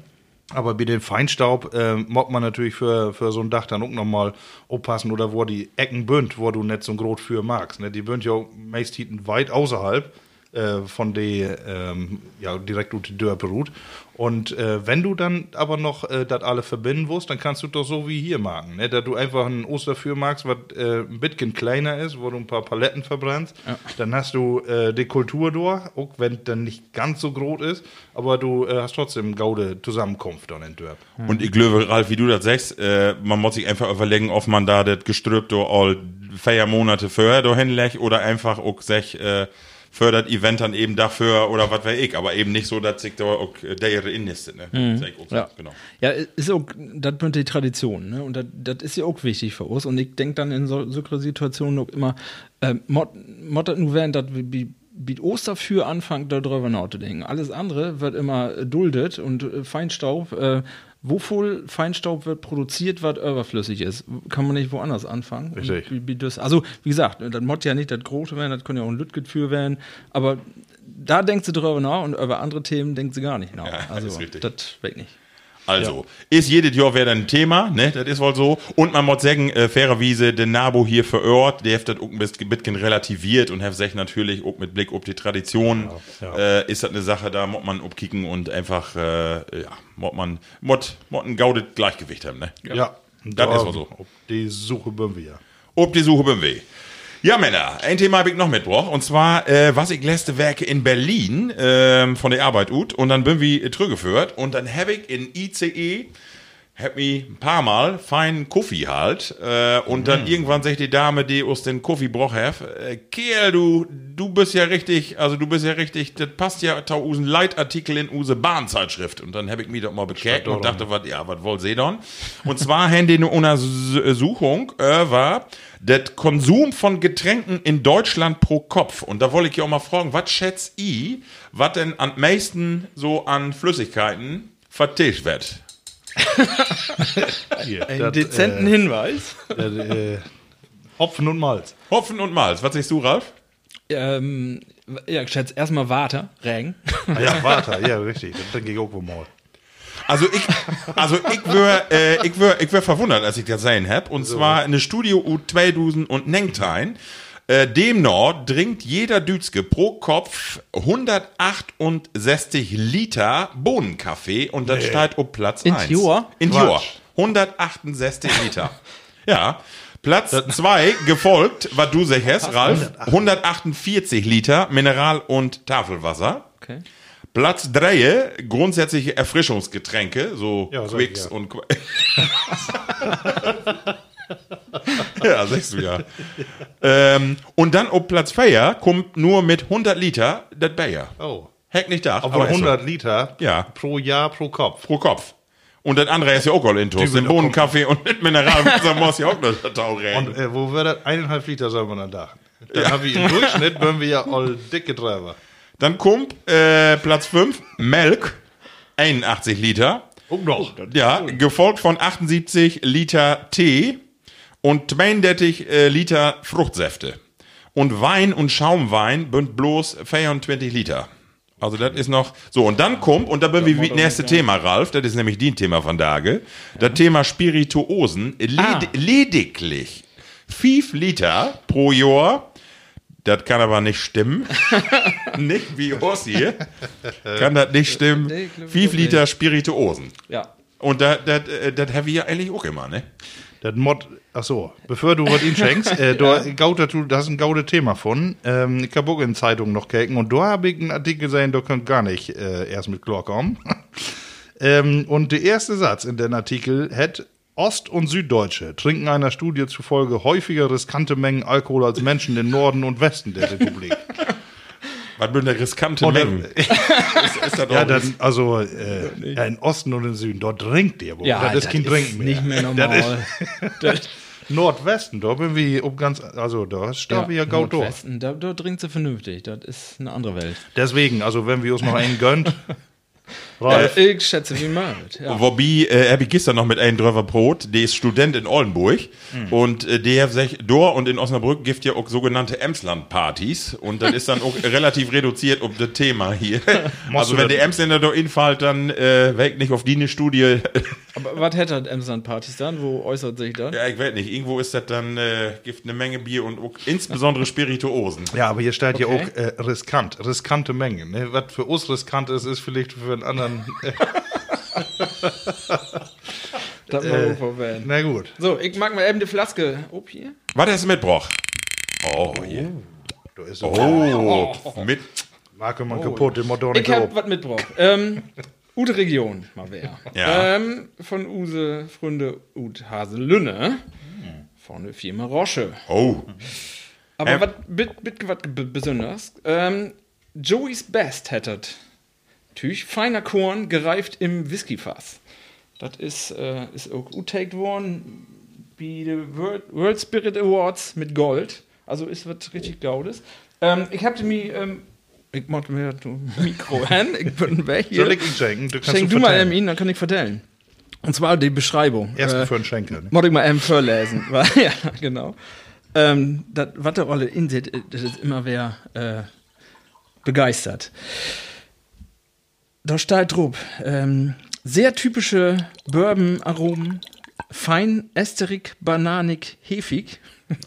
Aber bei dem Feinstaub äh, mag man natürlich für, für so ein Dach dann auch nochmal aufpassen oder wo die Ecken bünd, wo du nicht so groß für magst. Ne? Die bünd ja auch meist hinten weit außerhalb äh, von der ähm, ja, direkt unter die Dörr beruht. Und äh, wenn du dann aber noch äh, das alle verbinden musst, dann kannst du doch so wie hier machen. Ne? Da du einfach ein Osterfür magst, was äh, ein bisschen kleiner ist, wo du ein paar Paletten verbrennst, dann hast du äh, die Kultur durch, auch wenn dann nicht ganz so groß ist, aber du hast trotzdem gaude Zusammenkunft dann in Dörp. Und ich glaube, Ralf, wie du das sagst, man muss sich einfach überlegen, ob man da das Gestrüpp do all vier Monate vorher hinlegt oder einfach auch sech, äh, fördert Event dann eben dafür oder was weiß ich, aber eben nicht so, dass sich da auch der ihre Inneste, ne? So, Ja. genau. Ja, ist auch, das bünd die Tradition, ne? Und das, ist ja auch wichtig für uns. Und ich denke dann in so, solchen Situationen auch immer, äh, Mott das nur während das wie, wie Osterfür anfängt, darüber nachzudenken. Alles andere wird immer duldet und äh, Feinstaub, äh, wovon Feinstaub wird produziert, was überflüssig ist, kann man nicht woanders anfangen. Richtig. Und Wie, wie das, also, wie gesagt, das Mott ja nicht das Große werden, das kann ja auch ein Lütgetfür werden, aber da denkt sie drüber nach und über andere Themen denkt sie gar nicht nach. Ja, also, richtig. das weg nicht. Also, ist jedes Jahr wieder ein Thema, ne? Das ist wohl so. Und man muss sagen, äh, fairerweise, der Nabo hier vor Ort, der hat das auch ein bisschen relativiert und hat sich natürlich auch mit Blick auf die Tradition, Ja, Äh, ist das eine Sache, da muss man abkicken und einfach, äh, ja, muss man, muss, muss ein gaudet Gleichgewicht haben, ne? Ja, Das da- ist auch so. Auf die Suche bin wir. Ob die Suche beim Weh. Ja, Männer, ein Thema habe ich noch mitgebracht. Und zwar, äh, was ich letzte Werke in Berlin ähm, von der Arbeit ut. Und dann bin wir zurückgeführt. Und dann habe ich in ICE, hab mich ein paar Mal feinen Kaffee halt. Äh, und dann irgendwann sagt die Dame, die aus den Kaffee broch hat, äh, Kerl, du, du bist ja richtig, also du bist ja richtig, das passt ja zu usen Leitartikel in use Bahnzeitschrift. Und dann habe ich mich doch mal bekeckt und dachte, was, ja, was wollt ihr dann? Und zwar haben die eine Untersuchung äh, war, das Konsum von Getränken in Deutschland pro Kopf. Und da wollte ich ja auch mal fragen, was schätzt ihr, was denn am meisten so an Flüssigkeiten vertilgt wird? [LAUGHS] Hier, Einen das, dezenten Hinweis. äh, das, äh, Hopfen und Malz. Hopfen und Malz. Was sagst du, Ralf? Ähm, ja, ich schätze erstmal Warte, Regen. Ah ja, warte, ja, richtig. Das denke ich auch wohl mal. Also ich, also ich wär, äh, ich wär, ich wär verwundert, als ich das sehen hab. Und zwar eine Studio U 2000 und Nengtein. Äh, demnach trinkt jeder Dütske pro Kopf 168 Liter Bohnenkaffee und das steht auf Platz In 1. Jahr? In Quatsch. Jahr. 168 Liter. [LAUGHS] ja. Platz 2 gefolgt, was du sagst, Ralf, 148 Liter Mineral- und Tafelwasser. Okay. Platz 3, grundsätzliche Erfrischungsgetränke, so Ja, Quicks ja. und Qu [LAUGHS] [LAUGHS] [LAUGHS] ja, sagst du ja. ähm, und dann auf Platz 4 kommt nur mit 100 Liter das Bayer. Oh. Heck nicht da. Aber 100 Liter Ja. pro Jahr pro Kopf. pro Kopf. Und das andere ist ja auch intus. Den Bohnenkaffee und mit Mineralwasser muss ja auch noch der Tau rein. Und äh, wo wird das? Eineinhalb Liter soll man dann dachen. Dann haben wir im Durchschnitt, wenn wir ja all dicke Treiber. Dann kommt äh, Platz 5, Melk, 81 Liter. Und noch. Ja, gefolgt von 78 Liter Tee und 32 äh, Liter Fruchtsäfte. Und Wein und Schaumwein bünd bloß 24 Liter. Also das ist noch so und dann kommt und da bin wir wie nächste Thema Ralf, das ist nämlich die Thema von Dage, das Thema Spirituosen led Ah. lediglich 5 Liter pro Jahr. Das kann aber nicht stimmen. [LAUGHS] nicht wie Horst hier. Kann das nicht stimmen. Nee, glaub ich 5 auch Liter Spirituosen. Ja. Und das das äh, das haben wir ja eigentlich auch immer, ne? Das Mod, ach so, bevor du was ihm schenkst, äh, da, Gauter, du, [LAUGHS] hast ein gaude Thema von. Ähm, ich habe auch in Zeitungen noch kicken und da habe ich einen Artikel gesehen, da könnt gar nicht äh, erst mit Chlor kommen. [LAUGHS] ähm, und der erste Satz in dem Artikel hat Ost- und Süddeutsche trinken einer Studie zufolge häufiger riskante Mengen Alkohol als Menschen im Norden und Westen der Republik. [LAUGHS] Was sind da riskante Und, äh, Mengen? ist, ist das Ja, dann, also äh, ja, im Osten und im Süden, dort trinkt ihr wohl. Ja, das ist kein Trinken mehr. nicht mehr Das normal. Das, ist Nordwesten, da bin wir um ganz, also da starb ja, ja gaut. Nordwesten, da, da trinkt sie vernünftig. Das ist eine andere Welt. Deswegen, also wenn wir uns noch einen gönnt, [LAUGHS] Ralf, Äh, ich schätze, wie man. Ja. Wobei, äh, hab ich gestern noch mit einem drüber Brot, der ist Student in Oldenburg Hm. und äh, der sich dort und in Osnabrück gibt ja auch sogenannte Emsland-Partys und das ist dann auch [LAUGHS] relativ reduziert um das Thema hier. [LAUGHS] also wenn der Emsländer da infällt, dann äh, weg nicht auf die eine Studie. [LAUGHS] Aber was hätte Emsland-Partys dann? Wo äußert sich das? ja, ich weiß nicht, irgendwo ist das dann, äh, gibt eine Menge Bier und auch insbesondere Spirituosen. ja, aber hier steht ja Okay. auch äh, riskant, riskante Mengen. Ne? Was für uns riskant ist, ist vielleicht für einen anderen. [LAUGHS] Äh, Das äh, werden. na gut. So, ich mag mal eben die Flaske. Ob hier? Was hast du mitgebracht? Oh, hier. Da ist so. Oh, mit. Marke man kaputt, den Motor nicht Ich hab was mitgebracht. Ähm, Ute Region, mal wer. Ja. Ähm, von Use Freunde Ut Haselünne. Von der Firma Roche. Oh. Aber Ähm. was bit, bit, besonders? Ähm, Joey's Best hättet. Tüch, feiner Korn, gereift im Whiskyfass. Das ist, äh, ist auch uttaked worden bei den World, World Spirit Awards mit Gold. Also ist was richtig Gaudes. Ähm, ich hab mir, ähm, ich mach mir das Mikro [LAUGHS] an, ich bin weg hier. Soll ich ihn schenken? Du kannst Schenk du du mal ihn, dann kann ich vertellen. Und zwar die Beschreibung. Erst Äh, für einen Schenker. Ne? muss ich mal eben vorlesen. [LAUGHS] Ja, genau. Ähm, das, was der Rolle in sich, das ist immer wer äh, begeistert. Da steht drauf, ähm, sehr typische Bourbon-Aromen, fein ästerig, bananig, hefig,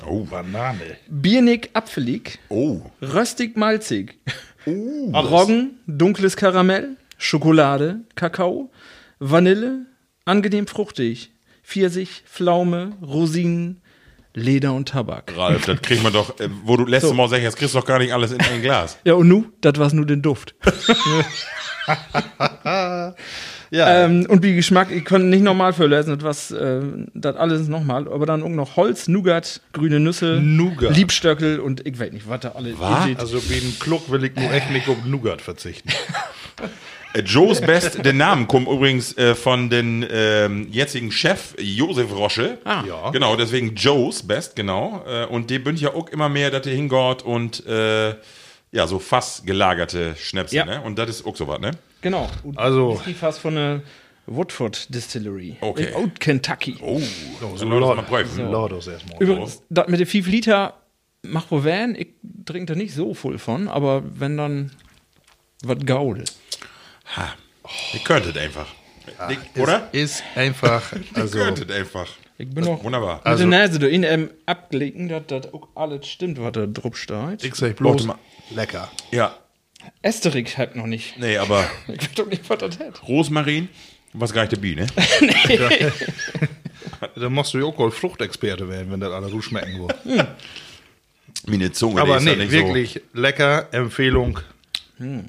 Oh. Banane. biernig, apfelig, Oh. röstig, malzig, Roggen, dunkles Karamell, Schokolade, Kakao, Vanille, angenehm fruchtig, Pfirsich, Pflaume, Rosinen, Leder und Tabak. Ralf, das kriegt man doch, äh, wo du letztes Mal sagst, das kriegst du doch gar nicht alles in ein Glas. Ja, und nu, das war's nur den Duft. [LAUGHS] [LAUGHS] Ja, ähm, und wie Geschmack, ich konnte nicht normal vorlesen, das was, äh, das alles nochmal, aber dann auch noch Holz, Nougat, grüne Nüsse, Nougat. Liebstöckel und ich weiß nicht, was da alles Was? steht. also wie ein Kluck will ich nur echt nicht auf Nougat verzichten. Äh, Joe's Best, der Name kommt übrigens äh, von den ähm, jetzigen Chef Josef Rosche. Ah. Ja. Genau, deswegen Joe's Best, genau. Äh, und die bünd ja auch immer mehr, dass der hingeht und äh, ja, so fast gelagerte Schnäpse, Ja. ne? Und das ist auch so was, ne? Genau. Und Also- Whisky fast von der Woodford Distillery. Okay. In Old Kentucky. Oh, So, so Leute, mal prüfen. Laudos erstmal. Übrigens, das mit den 5 Liter mach wohl Van, ich trinke da nicht so voll von, aber wenn dann was Gaude. Ha. Ihr könntet einfach. Ich- Oder? Ist einfach, [LAUGHS] also. Ihr könntet einfach. Ich bin noch Wunderbar. mit Also- der Nase da in ähm, abgelegen, dass das auch alles stimmt, was da drauf steht. Ich sag bloß Warte mal. Lecker. Ja, Asterix hat noch nicht. nee, aber [LAUGHS] Ich weiß doch nicht, was das hat. Rosmarin, was gar nicht der Biene. [LAUGHS] [LAUGHS] Da musst du ja auch wohl Fruchtexperte werden, wenn das alle so schmecken wollen. Meine Zunge, Aber die ist ja nee, nicht wirklich lecker. Empfehlung. Hm.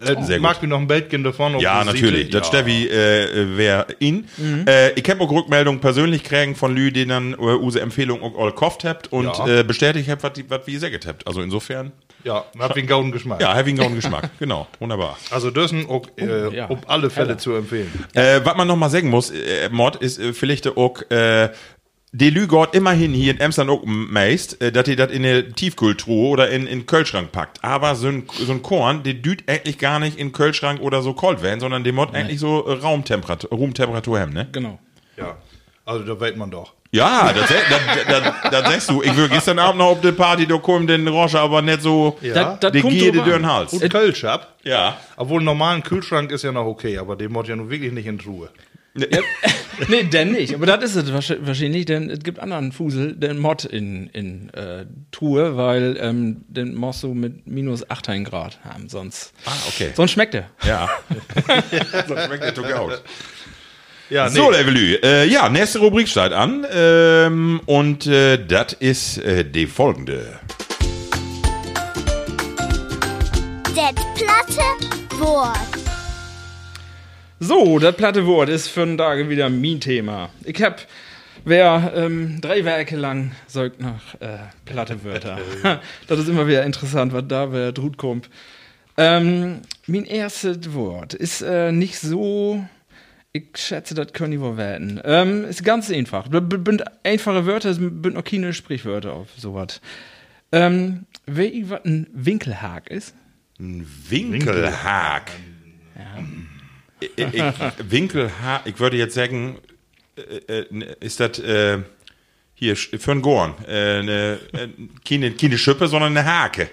Äh, Sehr mag gut. mir noch ein Bildchen davon. ob Ja, natürlich. Das ja. Steffi äh, wäre in. Mhm. Äh, ich habe auch Rückmeldungen persönlich kriegen von Lü, die dann äh, unsere Empfehlung auch all gekauft habt und Ja. äh, bestätigt habt, was die- was wie ihr gesagt habt. Also insofern, Ja, hat wie einen gauden Geschmack. ja, Heavy einen Geschmack. [LAUGHS] Genau, wunderbar. Also das auch, äh, ja. auf alle Fälle zu empfehlen. Äh, was man noch mal sagen muss, äh, Mod ist äh, vielleicht auch, äh, die Lügort immerhin hier in Amsterdam auch meist, äh, dass ihr das in eine Tiefkühltruhe oder in in den Kühlschrank packt. Aber so ein, so ein Korn, der düht eigentlich gar nicht in den Kühlschrank oder so kalt werden, sondern der Mod eigentlich so äh, Raumtemperatur, Roomtemperatur haben, ne? Genau. Ja. Also da weiß man doch. Ja, das, das, das, das sagst du. Ich will gestern Abend noch auf der Party, da kommen den Roger aber nicht so, Ja. Das die kommt drüber an. Hals. Und Kölsch ab. Ja. Obwohl einen normalen Kühlschrank ist ja noch okay, aber den muss ja nun wirklich nicht in Truhe. [LAUGHS] nee, denn nicht. Aber das ist es wahrsch- wahrscheinlich, denn es gibt anderen Fusel, den Mod in, in äh, Truhe, weil ähm, den musst du mit minus 18 Grad haben, sonst, Ah, okay. sonst schmeckt der. Ja. [LAUGHS] [LAUGHS] so schmeckt der Tuck aus. Ja, So, Levelü. Äh, ja, nächste Rubrik steht an. Ähm, und äh, das ist äh, die folgende. Det platte Wort. So, das platte Wort ist für den Tage wieder mein Thema. Ich hab, wer ähm, drei Werke lang säugt nach äh, platte Wörter. [LAUGHS] [LAUGHS] das ist immer wieder interessant, was da wer drut kommt. Ähm, mein erstes Wort ist äh, nicht so. Ich schätze, das können die wohl werden. Ähm, ist ganz einfach. B b- sind einfache Wörter, es sind noch keine Sprichwörter auf sowas. Ähm, wer ich was ein Winkelhag ist? Ein Winkelhag. Ich, ich, Winkelhag, ich würde jetzt sagen, äh, äh, ist das äh, hier für einen Gorn. Äh, ne, äh, keine, keine Schippe, sondern eine Hake.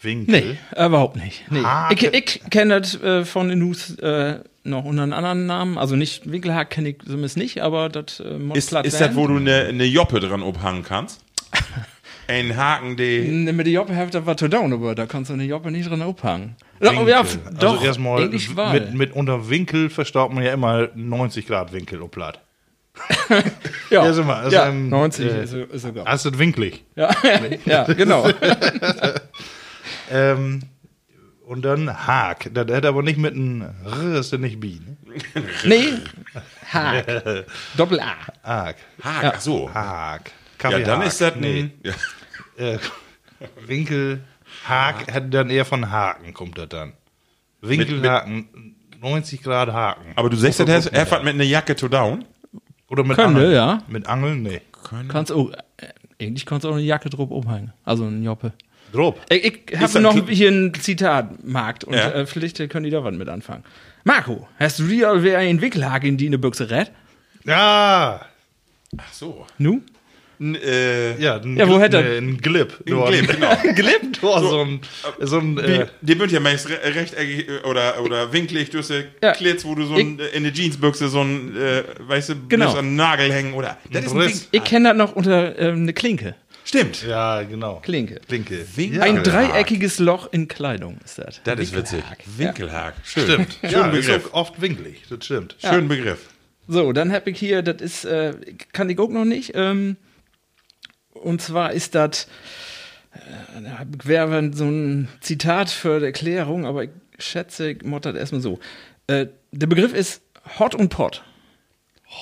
Winkel. Nee, überhaupt nicht. Nee. Ich, ich kenne das äh, von den News äh, noch unter einem anderen Namen. Also nicht Winkelhack kenne ich zumindest nicht, aber das äh, Ist, ist das, wo du eine, eine Joppe dran abhangen kannst? [LAUGHS] Ein Haken, die. Mit der Joppe hat das was zu tun, aber da kannst du eine Joppe nicht dran abhangen. Ja, Winkel. ja, f- doch, also erstmal mit, mit unter Winkel verstaut man ja immer 90 Grad Winkel platt. [LAUGHS] ja, Ja, sag mal, also, ja, ähm, 90 äh, ist, ist sogar. Hast du winklig? Ja, [LAUGHS] ja, genau. Ähm, und dann Haag. Das hätte aber nicht mit einem R, ist ja nicht Bi. Ne? [LAUGHS] nee, Haag. [LAUGHS] Doppel A. Haag. Haken, ach so. Haag. Ja, Kaffee dann Haag. ist das ein. Nee. Ja. Äh, Winkel. Haag hätte dann eher von Haken, kommt das dann. Winkelhaken. 90 Grad Haken. Aber du sagst, das hast einfach mit einer Jacke to down? Oder mit Könnte, Angeln. ja. Mit Angeln? Nee. Kannst auch, äh, eigentlich kannst du auch eine Jacke drauf umhängen. Also eine Joppe. Drop. Ich, ich habe ein noch hier ein Zitatmarkt und Ja. äh, vielleicht können die da was mit anfangen. Marco, hast du dir wer einen Wickelhaken in die eine Büchse rät? Ja. Ach so. Nu? N, äh, Ja, ein, Ja, wo hätte- nee, ein Glip. Ein Glip, genau. [LAUGHS] Glip? So, so ein, so ein äh, Die bünd ja meist re rechteckig äh, oder, oder winklig, du hast ja. Klitz, wo du so ein, in der Jeansbüchse so ein, äh, weißt du, Genau. an den Nagel hängen oder. Das ist ein. Ich kenne das noch unter ähm, eine Klinke. Stimmt. ja, genau. Klinke. Klinke. Winkel. Ja. Ein dreieckiges Loch in Kleidung ist das. Das ist witzig. Winkelhag. Schön. Stimmt. Schönen Ja, Begriff. oft winklig. Das stimmt. Schönen Begriff. So, dann habe ich hier, das ist, äh, kann ich auch noch nicht. Ähm, und zwar ist das, äh, wäre so ein Zitat für die Erklärung, aber ich schätze, ich mod das erstmal so. Äh, der Begriff ist Hot und Pot.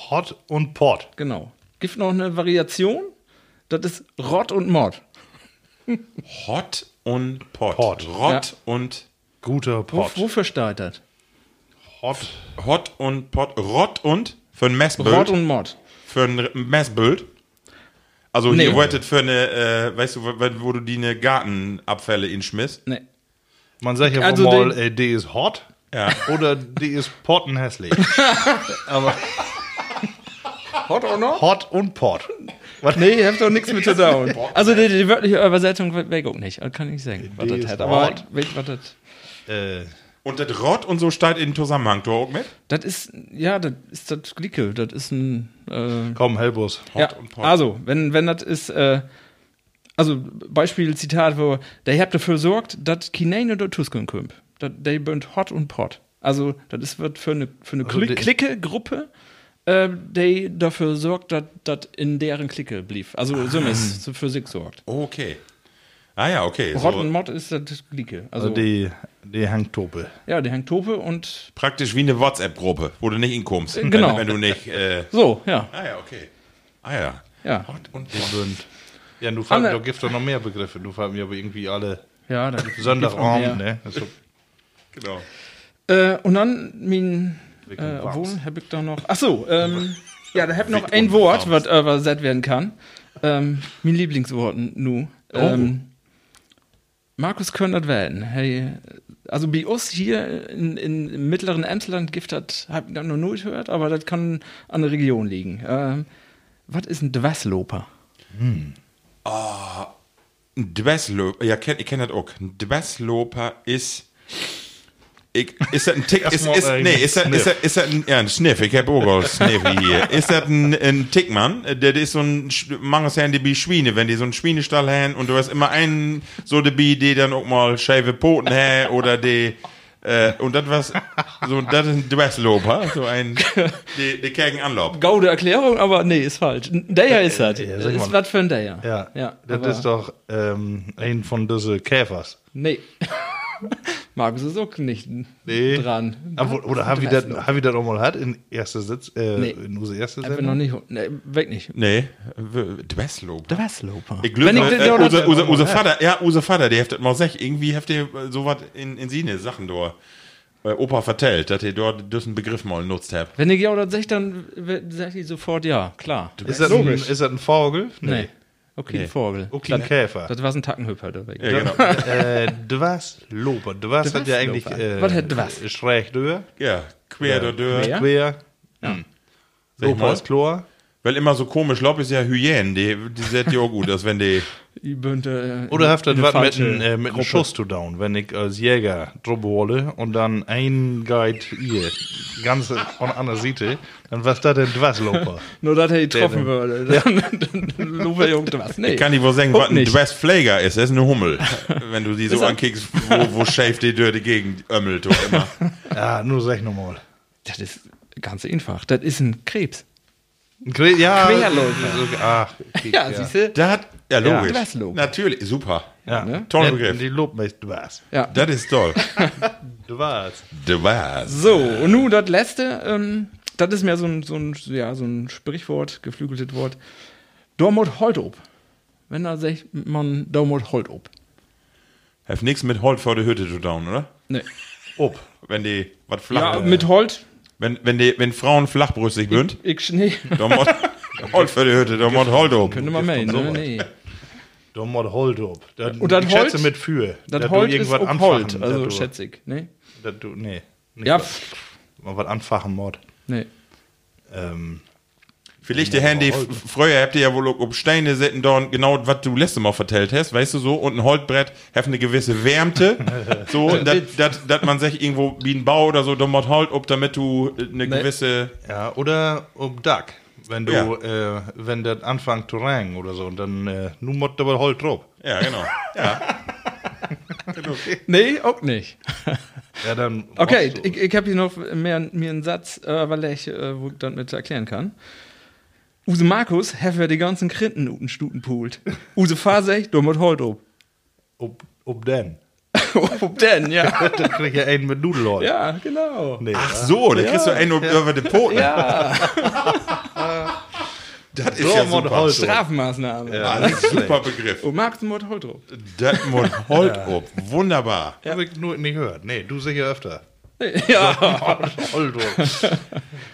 Hot und Pot. Genau. Gibt noch eine Variation? Das ist Rott und Mod. Hot und Pot. Pot. Rott und Guter Wo, Pot. wofür steht das? Hot. Hot und Pot. Rott und für ein Messbild. Rott und Mod. für ein Messbild. Also Nee. ihr wolltet für eine, äh, weißt du, wo, wo du die eine Gartenabfälle inschmiss. Nee. Man sagt ja Also mal, äh, die ist hot Ja. [LAUGHS] oder die ist pottenhässlich. [LAUGHS] Aber Hot or not? Hot und Pot. Was? Nee, ihr habt doch nichts mit zu tun. Also die, die wörtliche Übersetzung weg auch nicht. Das kann ich nicht sagen, was das ist hat. Aber hot. weet, was das... Äh, Und das Rott und so steht in Zusammenhang, du auch mit? Das ist, ja, das ist das Glicke. Das ist ein. Äh, komm, Hellbus. ja, und Pot. also, wenn, wenn das ist, äh, also Beispiel, Zitat, wo der habt dafür sorgt, dass Kineine oder Tuskeln kommt. Der bünd Hot und Pot. Also, das ist, wird für eine, für eine Also Clique, Gruppe, äh, die dafür sorgt, dass das in deren Clique blieb. Also, so ist so für sich sorgt. Okay. Ah ja, okay. Rott und Mott ist das Glicke. Also, Also die, die Hangtope. ja, die hängt Tope und praktisch wie eine WhatsApp-Gruppe, wo du nicht hinkommst. Genau. Wenn, wenn du nicht. Äh, so, ja. ah ja, okay. Ah ja. Ja, Und Die Bünd. Ja, du fand, Anne- du gibst doch noch mehr Begriffe. Du fand mir aber irgendwie alle ja, da Sonntagabend, mehr. ne? Das ist so genau. Äh, und dann mein, äh, obwohl, Wams. hab ich da noch, ach so, ähm, [LAUGHS] ja, da hab ich noch ein Wort, was äh, gesagt werden kann. Ähm, mein Lieblingswort nu. Ähm, Markus können das werden. Hey, also bei uns hier in, in, im mittleren Emsland gibt das, hab ich das noch nicht gehört, aber das kann an der Region liegen. Ähm, was ist ein Dwessloper? Ein Dwessloper, ja, kenn, ich kenne das auch. Ein Dwessloper ist. Ich, ist das ein Tick? Ist, ist, nee, ist das, ist, das, ist das ein, ja, ein Sniff, ich hab auch einen Sniff hier. [LAUGHS] Ist das ein, ein Tickmann? Der, der ist so ein, manches haben die wie Schweine, wenn die so einen Schweinestall haben und du hast immer einen, so der Bi, die dann auch mal scheife Poten haben oder die, äh, und das was, so, das ist ein Dwessloper, so ein, die, die gegen Anlaub. Gaude Erklärung, aber nee, ist falsch. Ein Deja ist das. ja, ist was für ein Deja. Ja, ja das aber- ist doch ähm, ein von diesen Käfers. Nee. [LAUGHS] Markus ist auch nicht Nee. dran. Aber, oder haben wir das Dwessloper. hab ich das auch mal hat in erster Sitz, äh, Nee. in unserer ersten Sendung? noch nicht. Nee, weg nicht. Nee, Dwessloper. Dwessloper. Ich glaube, Wenn ich, äh, ja, oder- unser, unser, unser Vater, ja, unser Vater, der hat das mal gesagt, irgendwie habt ihr sowas in, in seine Sachen dort, äh, Opa vertellt, dass ihr dort diesen Begriff mal nutzt habt. wenn ich ja oder sech, dann sag ich sofort ja, klar. Ist das, ein, ist das ein Vogel? Nee. Okay, Nee. Vogel. Okay, ein Käfer. Das war ein Tackenhüpfer. Da. Ja, genau. [LAUGHS] äh, Dwas Loper. Dwas hat ja eigentlich äh, Was hat Dwas? schräg durch. ja, quer ja. durch. Quer? Quer. Sag ich Loper ist Chlor. Weil immer so komisch, Lob ist ja Hyänen, die, die seht ihr auch gut, dass wenn die, [LAUGHS] Ich bin, äh, Oder habt ihr was mit einem äh, mit. Schuss zu down, wenn ich als Jäger drüber hole und dann ein Guide hier, ganz von einer Seite, dann was da denn Dwasloper? [LAUGHS] Nur, dass er getroffen Der- würde. Dann, dann Lupe irgendwas. Nee. ich kann nicht wohl sagen, was ein nicht. Dwessflager ist, das ist eine Hummel. [LAUGHS] wenn du die so ankickst, wo, wo schäf die durch die Gegend ömmelt und immer. ja, nur sag nochmal. Das ist ganz einfach. Das ist ein Krebs. Ja, Querläufer. so- Ach, okay, Ja, siehst du? Da hat, ja, logisch. Dwessloper. Natürlich, super. Ja, Ne? Toller Die- Begriff. Die lobt mich Dwas. Ja. Das ist toll. [LAUGHS] Dwas. Dwas. So, und nun das letzte, ähm, das ist mehr so ein, so ein, ja, so ein Sprichwort, geflügeltes Wort. Dormut holt ob. Wenn da sagt man Dormut holt ob. Hat nichts mit Holt vor der Hütte zu tun, oder? Nee. Ob. Wenn die, was flach, Ja, mit Holt, wenn, wenn die, wenn Frauen flachbrüstig sind, ich, nee, dann muss Holt für die Hütte, dann muss Holt um. könnte man meinen, ne? Nee. Da mal Hold ob. Dann, Und dann ich schätze Holt- mit für. Das dass du Holt ist irgendwas auch Holt, also dass du- schätze ich, ne? dass du, nee. Nicht Ja, was, pff, mal was anfachen, Mord. nee. Ähm, Vielleicht die Handy, früher habt ihr ja wohl um Steine sitten da genau, was du letztes Mal vertellt hast, weißt du so, und ein Holtbrett hat eine gewisse Wärmte, [LAUGHS] so, dass man sich irgendwo wie ein Bau oder so, da muss Holt ob, damit du eine Nee. gewisse, ja, oder um Duck. Wenn du, Ja. äh, wenn das anfängt zu regnen oder so, und dann, äh, nun muss aber Holt drauf. ja, genau. [LAUGHS] Ja. [LAUGHS] Nee, auch nicht. Ja, dann. Okay, ich, ich habe hier noch mehr, mir einen Satz, äh, weil ich, äh, wo ich dann mit erklären kann. Use Markus, have wir die ganzen Krinten uten Stuten poolt. Use Fasech, du mit Holt ob. Ob, ob denn? [LAUGHS] Ob denn, ja. [LAUGHS] dann krieg ich einen mit Nudelholz. Ja, genau. Nee, Ach so, da kriegst du einen über den Poten. Ja, [LAUGHS] Das ist So, ja Mord super. Holt. Strafmaßnahme. Ja, Ah, nicht schlecht. super Begriff. Und Markus mit Holt ob. Das muss Holt ob. Wunderbar. Hab ich nur nicht gehört. Nee, du sicher öfter. Ja. [LAUGHS]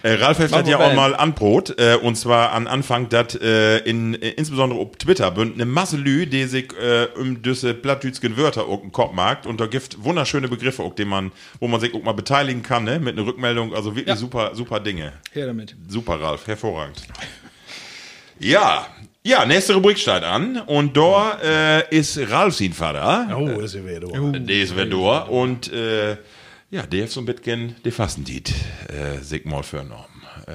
Äh, Ralf hat Machen ja auch mal anbrot, äh, und zwar an Anfang, dass äh, in, äh, insbesondere auf Twitter bünd eine Masse Lü, die sich äh, um diese plattdütschen Wörter auch im Kopf mag und da gibt wunderschöne Begriffe, auch, die man, wo man sich auch mal beteiligen kann, ne, mit einer Rückmeldung, also wirklich Ja. super, super Dinge. Her damit. Super, Ralf, hervorragend. Ja, ja, nächste Rubrik steht an und da äh, ist Ralf sein Vater. Oh, ist ja wieder. Der ist wer da und äh, ja, der hat so ein bisschen die Fastendiet äh, sich mal vernommen. Äh,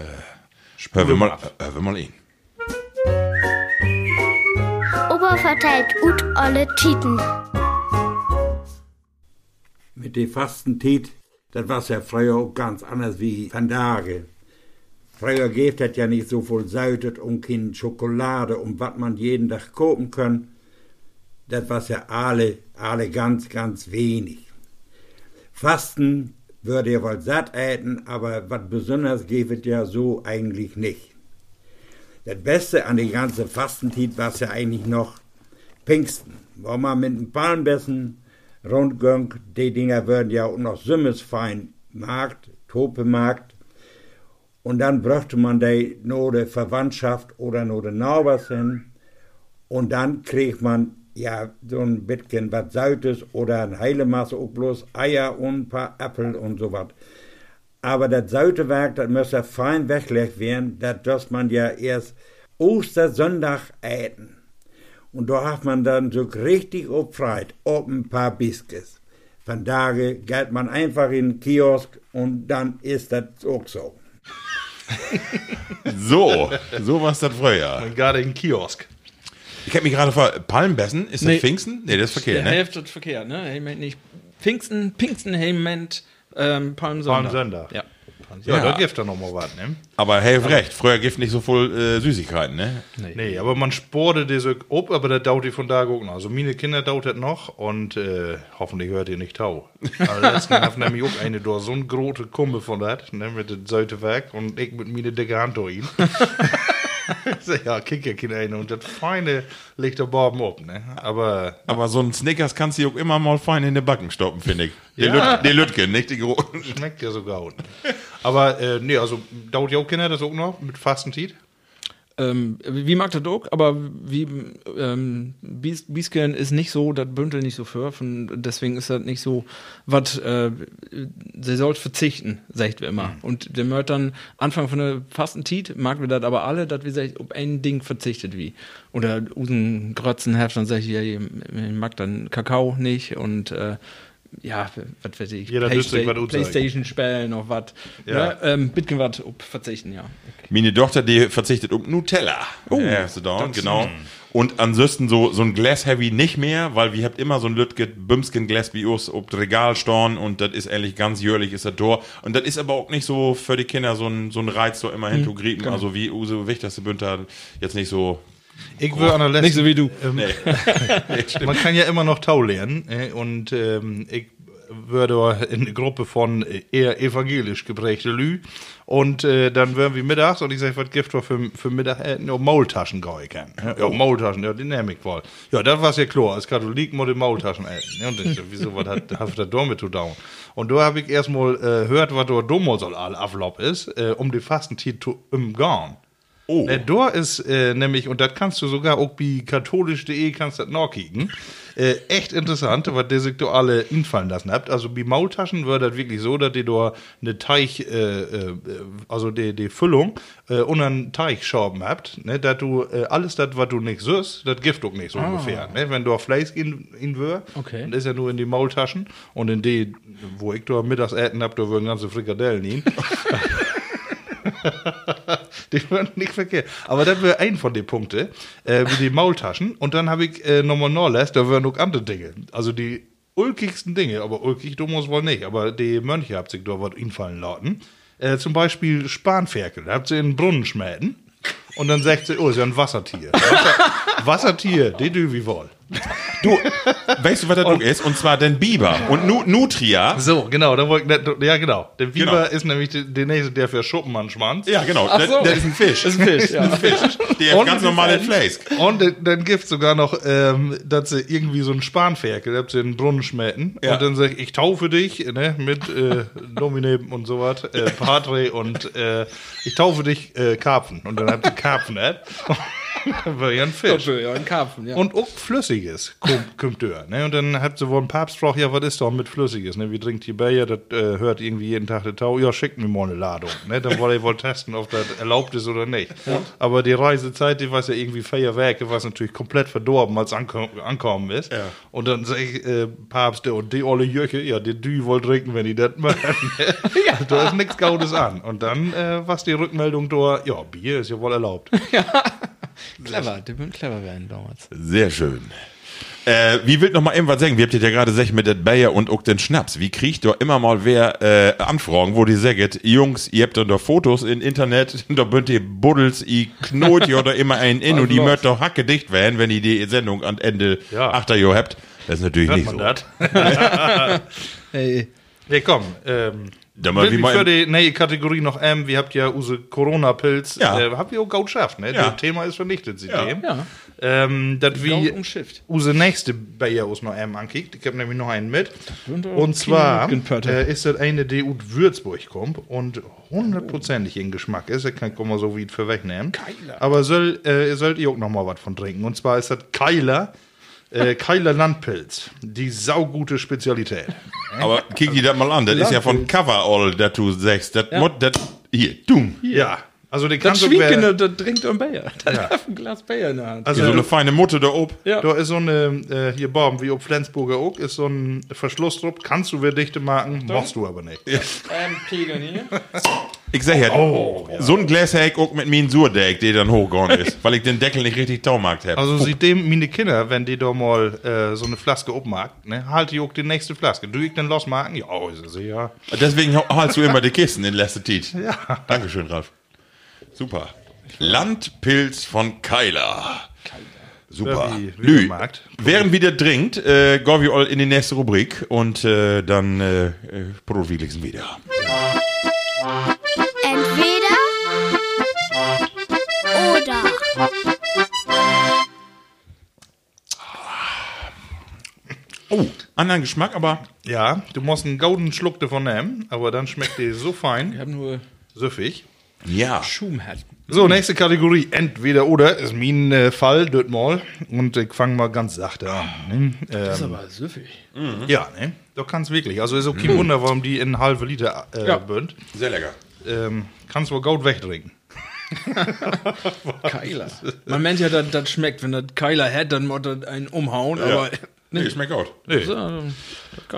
hören wir mal, äh, hören wir mal ihn. Opa verteilt ut alle Titen. mit der Fastenzeit, das war ja früher auch ganz anders wie von Tage. Früher gibt es ja nicht so viel Säutet und keine Schokolade, um was man jeden Tag kaufen kann. das war ja alle, alle ganz, ganz wenig. Fasten würde ja wohl satt äten, aber was besonders geht ja so eigentlich nicht. Das Beste an die ganze Fastenzeit war ja eigentlich noch Pfingsten, wo man mit dem Palmbessen rundging, die Dinger würden ja auch noch Sümmesfein Markt, Topemarkt, und dann brachte man die nur der Verwandtschaft oder nur den Nachbars hin, und dann kriegt man ja so ein bisschen was Saltes oder ein Heilemaß, auch bloß Eier und ein paar Äpfel und so was. Aber das Sautewerk, das müsste fein weggelegt werden, das dass man ja erst Ostersonntag äten. Und da hat man dann so richtig opfreit, ob ein paar Biscuits. Von daher geht man einfach in den Kiosk und dann ist das auch so. [LAUGHS] So, so war es das früher. Gerade im Kiosk. Ich hab mich gerade vor, Palmbessen, ist das Nee. Pfingsten? Nee, das ist verkehrt, Der ne? Hälfte ist verkehrt, ne? Ich mein nicht. Pfingsten, Pfingsten, hey, Moment, ähm, Palmsonntag. Palmsonntag. Ja. Ja, Ja. da gibt da noch mal was, ne? Aber helft recht, früher gibt nicht so voll äh, Süßigkeiten, ne? Nee, aber man sporte diese ob, aber der dauert die von da noch. Also meine Kinder dauert das noch und äh, hoffentlich hört ihr nicht tau. Also letzten haben [LAUGHS] nämlich auch eine da, so eine große Kumpel von das, ne, mit dem Säutewerk und ich mit meine dicke Hand durch ihn. [LAUGHS] [LAUGHS] ja, kick ja ein und das Feine liegt da oben ab, ne? Aber Aber so ein Snickers kannst du auch immer mal fein in den Backen stoppen, finde ich. Der, Ja. Lüt, der Lütgen, nicht die großen. schmeckt ja sogar gut. Aber äh, nee, also dauert ja auch Kinder das auch noch mit Fastenzeit? Ähm, wie mag der Dog, aber wie ähm, Bies, Biesken ist nicht so, das Bündel nicht so für, deswegen ist das nicht so, was äh, sie sollt verzichten, sagt wir immer. Und der Mört dann Anfang von der Fastenzeit, mag wir das aber alle, dass wir sagt, ob ein Ding verzichtet wie. Oder Usen Grötzen hat dann sag ich, ja, ich mag dann Kakao nicht und äh, ja, was weiß ich, Jeder wüsste, was. Playstation spielen noch was. Ja. Ja. Ähm, bisschen was ob verzichten, ja. Okay. Meine Tochter, die verzichtet um Nutella. Oh, ja, so da, genau. Und ansonsten so, so ein Glas Heavy nicht mehr, weil wir habt immer so ein Lütget Bümsken Glas bei uns ob Regal storn und das ist ehrlich ganz jährlich ist das da. Und das ist aber auch nicht so für die Kinder so ein, so ein Reiz, so immer hin zu grieten. Also wie Use Wichterste Bünter jetzt nicht so. Ich will an der letzten, Nicht so wie du. Ähm, Nee. [LAUGHS] Man kann ja immer noch Tau lernen äh, und ähm, ich würde in eine Gruppe von äh, eher evangelisch geprägte Lü und äh, dann wären wir mittags und ich sage, was gibt es für, für Mittag äh, ja, Maultaschen kann. Ja, Maultaschen, ja, ich wohl. Ja, das war ja klar, als Katholik muss ich Maultaschen essen. Ja, und ich, so, wieso, was hat, hat das damit zu tun? Und da habe ich erstmal äh, gehört, was da damals soll all Ablauf ist, äh, um die Fastenzeit zu umgehen. Oh. Äh, da ist äh, nämlich, und das kannst du sogar auch bei katholisch.de kannst du das nachkicken, äh, echt interessant, was der sich da alle infallen lassen habt. Also bei Maultaschen wird das wirklich so, dass die da eine Teich, äh, äh, also die, die Füllung äh, und einen Teichschorben habt, ne, dass du äh, alles das, was du nicht süßt, das Gift auch nicht so ungefähr. Ne? Wenn du Fleisch in, in wür, Okay. dann ist ja nur in die Maultaschen und in die, wo ich da mittags äten hab, da würden ganze Frikadellen hin. [LAUGHS] [LAUGHS] die waren nicht verkehrt. Aber das wäre ein von den Punkten, äh, wie die Maultaschen. Und dann habe ich äh, nochmal nachlässt, da wären noch andere Dinge. Also die ulkigsten Dinge, aber ulkig dummes wohl nicht. Aber die Mönche habt sich da was infallen lassen. Äh, zum Beispiel Spanferkel. Da habt sie in den Brunnen schmäden. Und dann sagt sie, oh, ist ja ein Wassertier. [LAUGHS] Wasser, Wassertier, die du wie wohl. Du, weißt du, was das auch ist? Und zwar den Biber und Nu Nutria. So, genau, da wollte ich, nicht- ja genau. Der Biber Genau. ist nämlich der, der nächste, der für Schuppenmann schwanz. Ja, genau. Ach so. das ist ein Fisch. Ist ein Fisch, ja. [LAUGHS] Fisch. Der Und ganz wie normal in fein. Fleisch. Und dann- dann gibt's sogar noch, ähm, dass sie irgendwie so einen Spanferkel, da habt sie in den Brunnen schmähten. Ja. Und dann sag ich, ich taufe dich, ne, mit äh, Domine und so was, äh, Patre und äh, ich taufe dich äh, Karpfen. Und dann habt ihr Karpfen, ne? [LAUGHS] war ja ein Fisch. Ja, ein Karpfen, ja. Und auch Flüssiges kommt, [LAUGHS] ne? Und dann hat sie wohl ein Papst gefragt, ja, was ist doch mit Flüssiges, ne? Wie trinkt die Bayer, das äh, hört irgendwie jeden Tag der Tau, ja, schickt mir mal eine Ladung, ne? Dann wollte ich wohl testen, ob das erlaubt ist oder nicht. Aber die Reisezeit, die war ja irgendwie Feierwerke, was natürlich komplett verdorben, als ankom ankommen ist. Ja. Und dann sag ich, äh, Papst, der und die olle Jöche, ja, die die wohl trinken, wenn die das machen. [LAUGHS] ja. Da ist nichts Gaudes an. Und dann, äh, was die Rückmeldung da, ja, Bier ist ja wohl erlaubt. Clever, die würden clever werden damals. Sehr schön. Äh, wie will noch mal eben was sagen? Wir habt ja gerade gesagt mit der Bayer und auch den Schnaps. Wie kriegt doch immer mal wer äh, Anfragen, wo die sagt, Jungs, ihr habt da Fotos im Internet, [LAUGHS] da bünd ihr Buddels, ihr knot ja oder immer einen in und die möcht doch hacke dicht werden, wenn ihr die Sendung am Ende Ja. achter Jahr habt. Das ist natürlich Hört nicht man so. das? [LAUGHS] [LAUGHS] Hey. Ja, komm. Ähm, Da mal wie mal- für die neue Kategorie noch M, wir habt ja unsere Corona-Pilz, Ja. äh, habt ihr auch gut geschafft, ne? Ja. Das Thema ist vernichtet, seitdem. Ja. Ähm, das wie unsere nächste Bayer aus noch M ankickt. Ich hab nämlich noch einen mit. Und zwar äh, ist das eine, die aus Würzburg kommt und hundertprozentig in Geschmack ist. Ich kann mal so wie für wegnehmen. Keiler. Aber soll, äh, sollt ihr auch noch mal was von trinken. Und zwar ist das Keiler. Äh, Keiler Landpilz. Die saugute Spezialität. Aber kick die das mal an. Das ist ja von Coverall, das du sagst. Das, Mod, das, hier, dumm. Ja. Also die Das kannst du Schwieken, wer- das trinkt ein Bayer. [LAUGHS] Das hat ein Glas Bayer in der Hand. Also so eine feine Mutter da oben. ja. Da ist so eine, äh, hier Baum, wie ob Flensburger auch, ist so ein Verschluss drauf. Kannst du wer dichte machen, machst du aber nicht. Ähm, Pegel hier. [LAUGHS] Ich sag ja, so ein Glas hätte ich auch mit mir ein Surdeck, der dann hochgegangen [LAUGHS] ist, weil ich den Deckel nicht richtig taumarkt habe. Also seitdem meine Kinder, wenn die da mal äh, so eine Flaske obmarkt, ne, halt die auch die nächste Flaske. Du ich den losmarken? Ja, ist es ja. Deswegen haltst du immer die Kisten in letzter Zeit. [LAUGHS] Ja. Dankeschön, Ralf. Super. Landpilz von Keiler. Super. Ja, wie- wie Lü, während wieder trinkt, äh, gehen wir all in die nächste Rubrik und äh, dann äh, äh, wieder. Entweder oder. Oh, anderen Geschmack, aber Ja, du musst einen goldenen Schluck davon nehmen, aber dann schmeckt die so Ich fein, habe nur süffig. ja. Schumherz. So, nächste Kategorie, entweder oder, ist mein äh, Fall, dort mal. Und ich fange mal ganz sachte an. Ne? Das ist Ähm, aber süffig. ja, ne? Du kannst wirklich. Also ist auch kein Wunder, warum die in halbe Liter äh, Ja. bünd. Sehr lecker. Ähm, kannst du gut wegtrinken. Keiler. Man meint ja, das, das schmeckt. Wenn das Keiler hat, dann muss das einen umhauen. Aber Nee, schmeckt gut. Nee. so,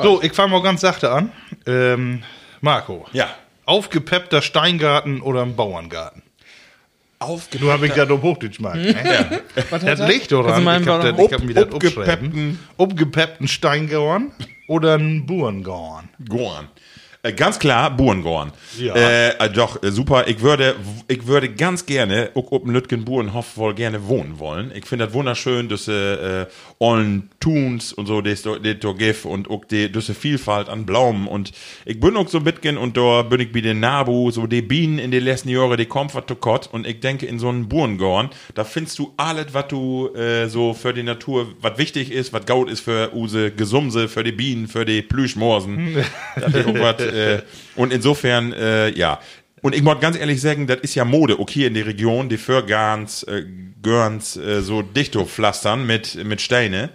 So, ich fange mal ganz sachte an. Ähm, Marco, Ja. aufgepeppter Steingarten oder ein Bauerngarten? Aufge Du habe ich das auf Hochdeutsch gemacht. Ne? [LAUGHS] was Das hat liegt daran, Also ich habe ich hab mir das aufgeschrieben. Obgepeppten Steingauern oder ein Buhrengauern? Gorn. Äh, ganz klar, Buhrengorn. Ja. Äh, äh, doch, äh, super. Ich würde, ich würde ganz gerne, auch oben Lütgen Burenhof wohl gerne wohnen wollen. Ich finde das wunderschön, dass äh, allen Tuns und so, das da gif und auch die, diese Vielfalt an Blumen. Und ich bin auch so mitgehen und da bin ich bei den Nabu, so die Bienen in den letzten Jahren, die kommen to Kott. Und ich denke, in so einem Buhrengorn, da findest du alles, was du äh, so für die Natur, was wichtig ist, was gaut ist für use Gesumse, für die Bienen, für die Plüschmorsen. [LAUGHS] Äh, und insofern, äh, ja. Und ich muss ganz ehrlich sagen, das ist ja Mode, hier in der Region, die Förgans, äh, Görns, äh, so dichto pflastern mit, mit Steine.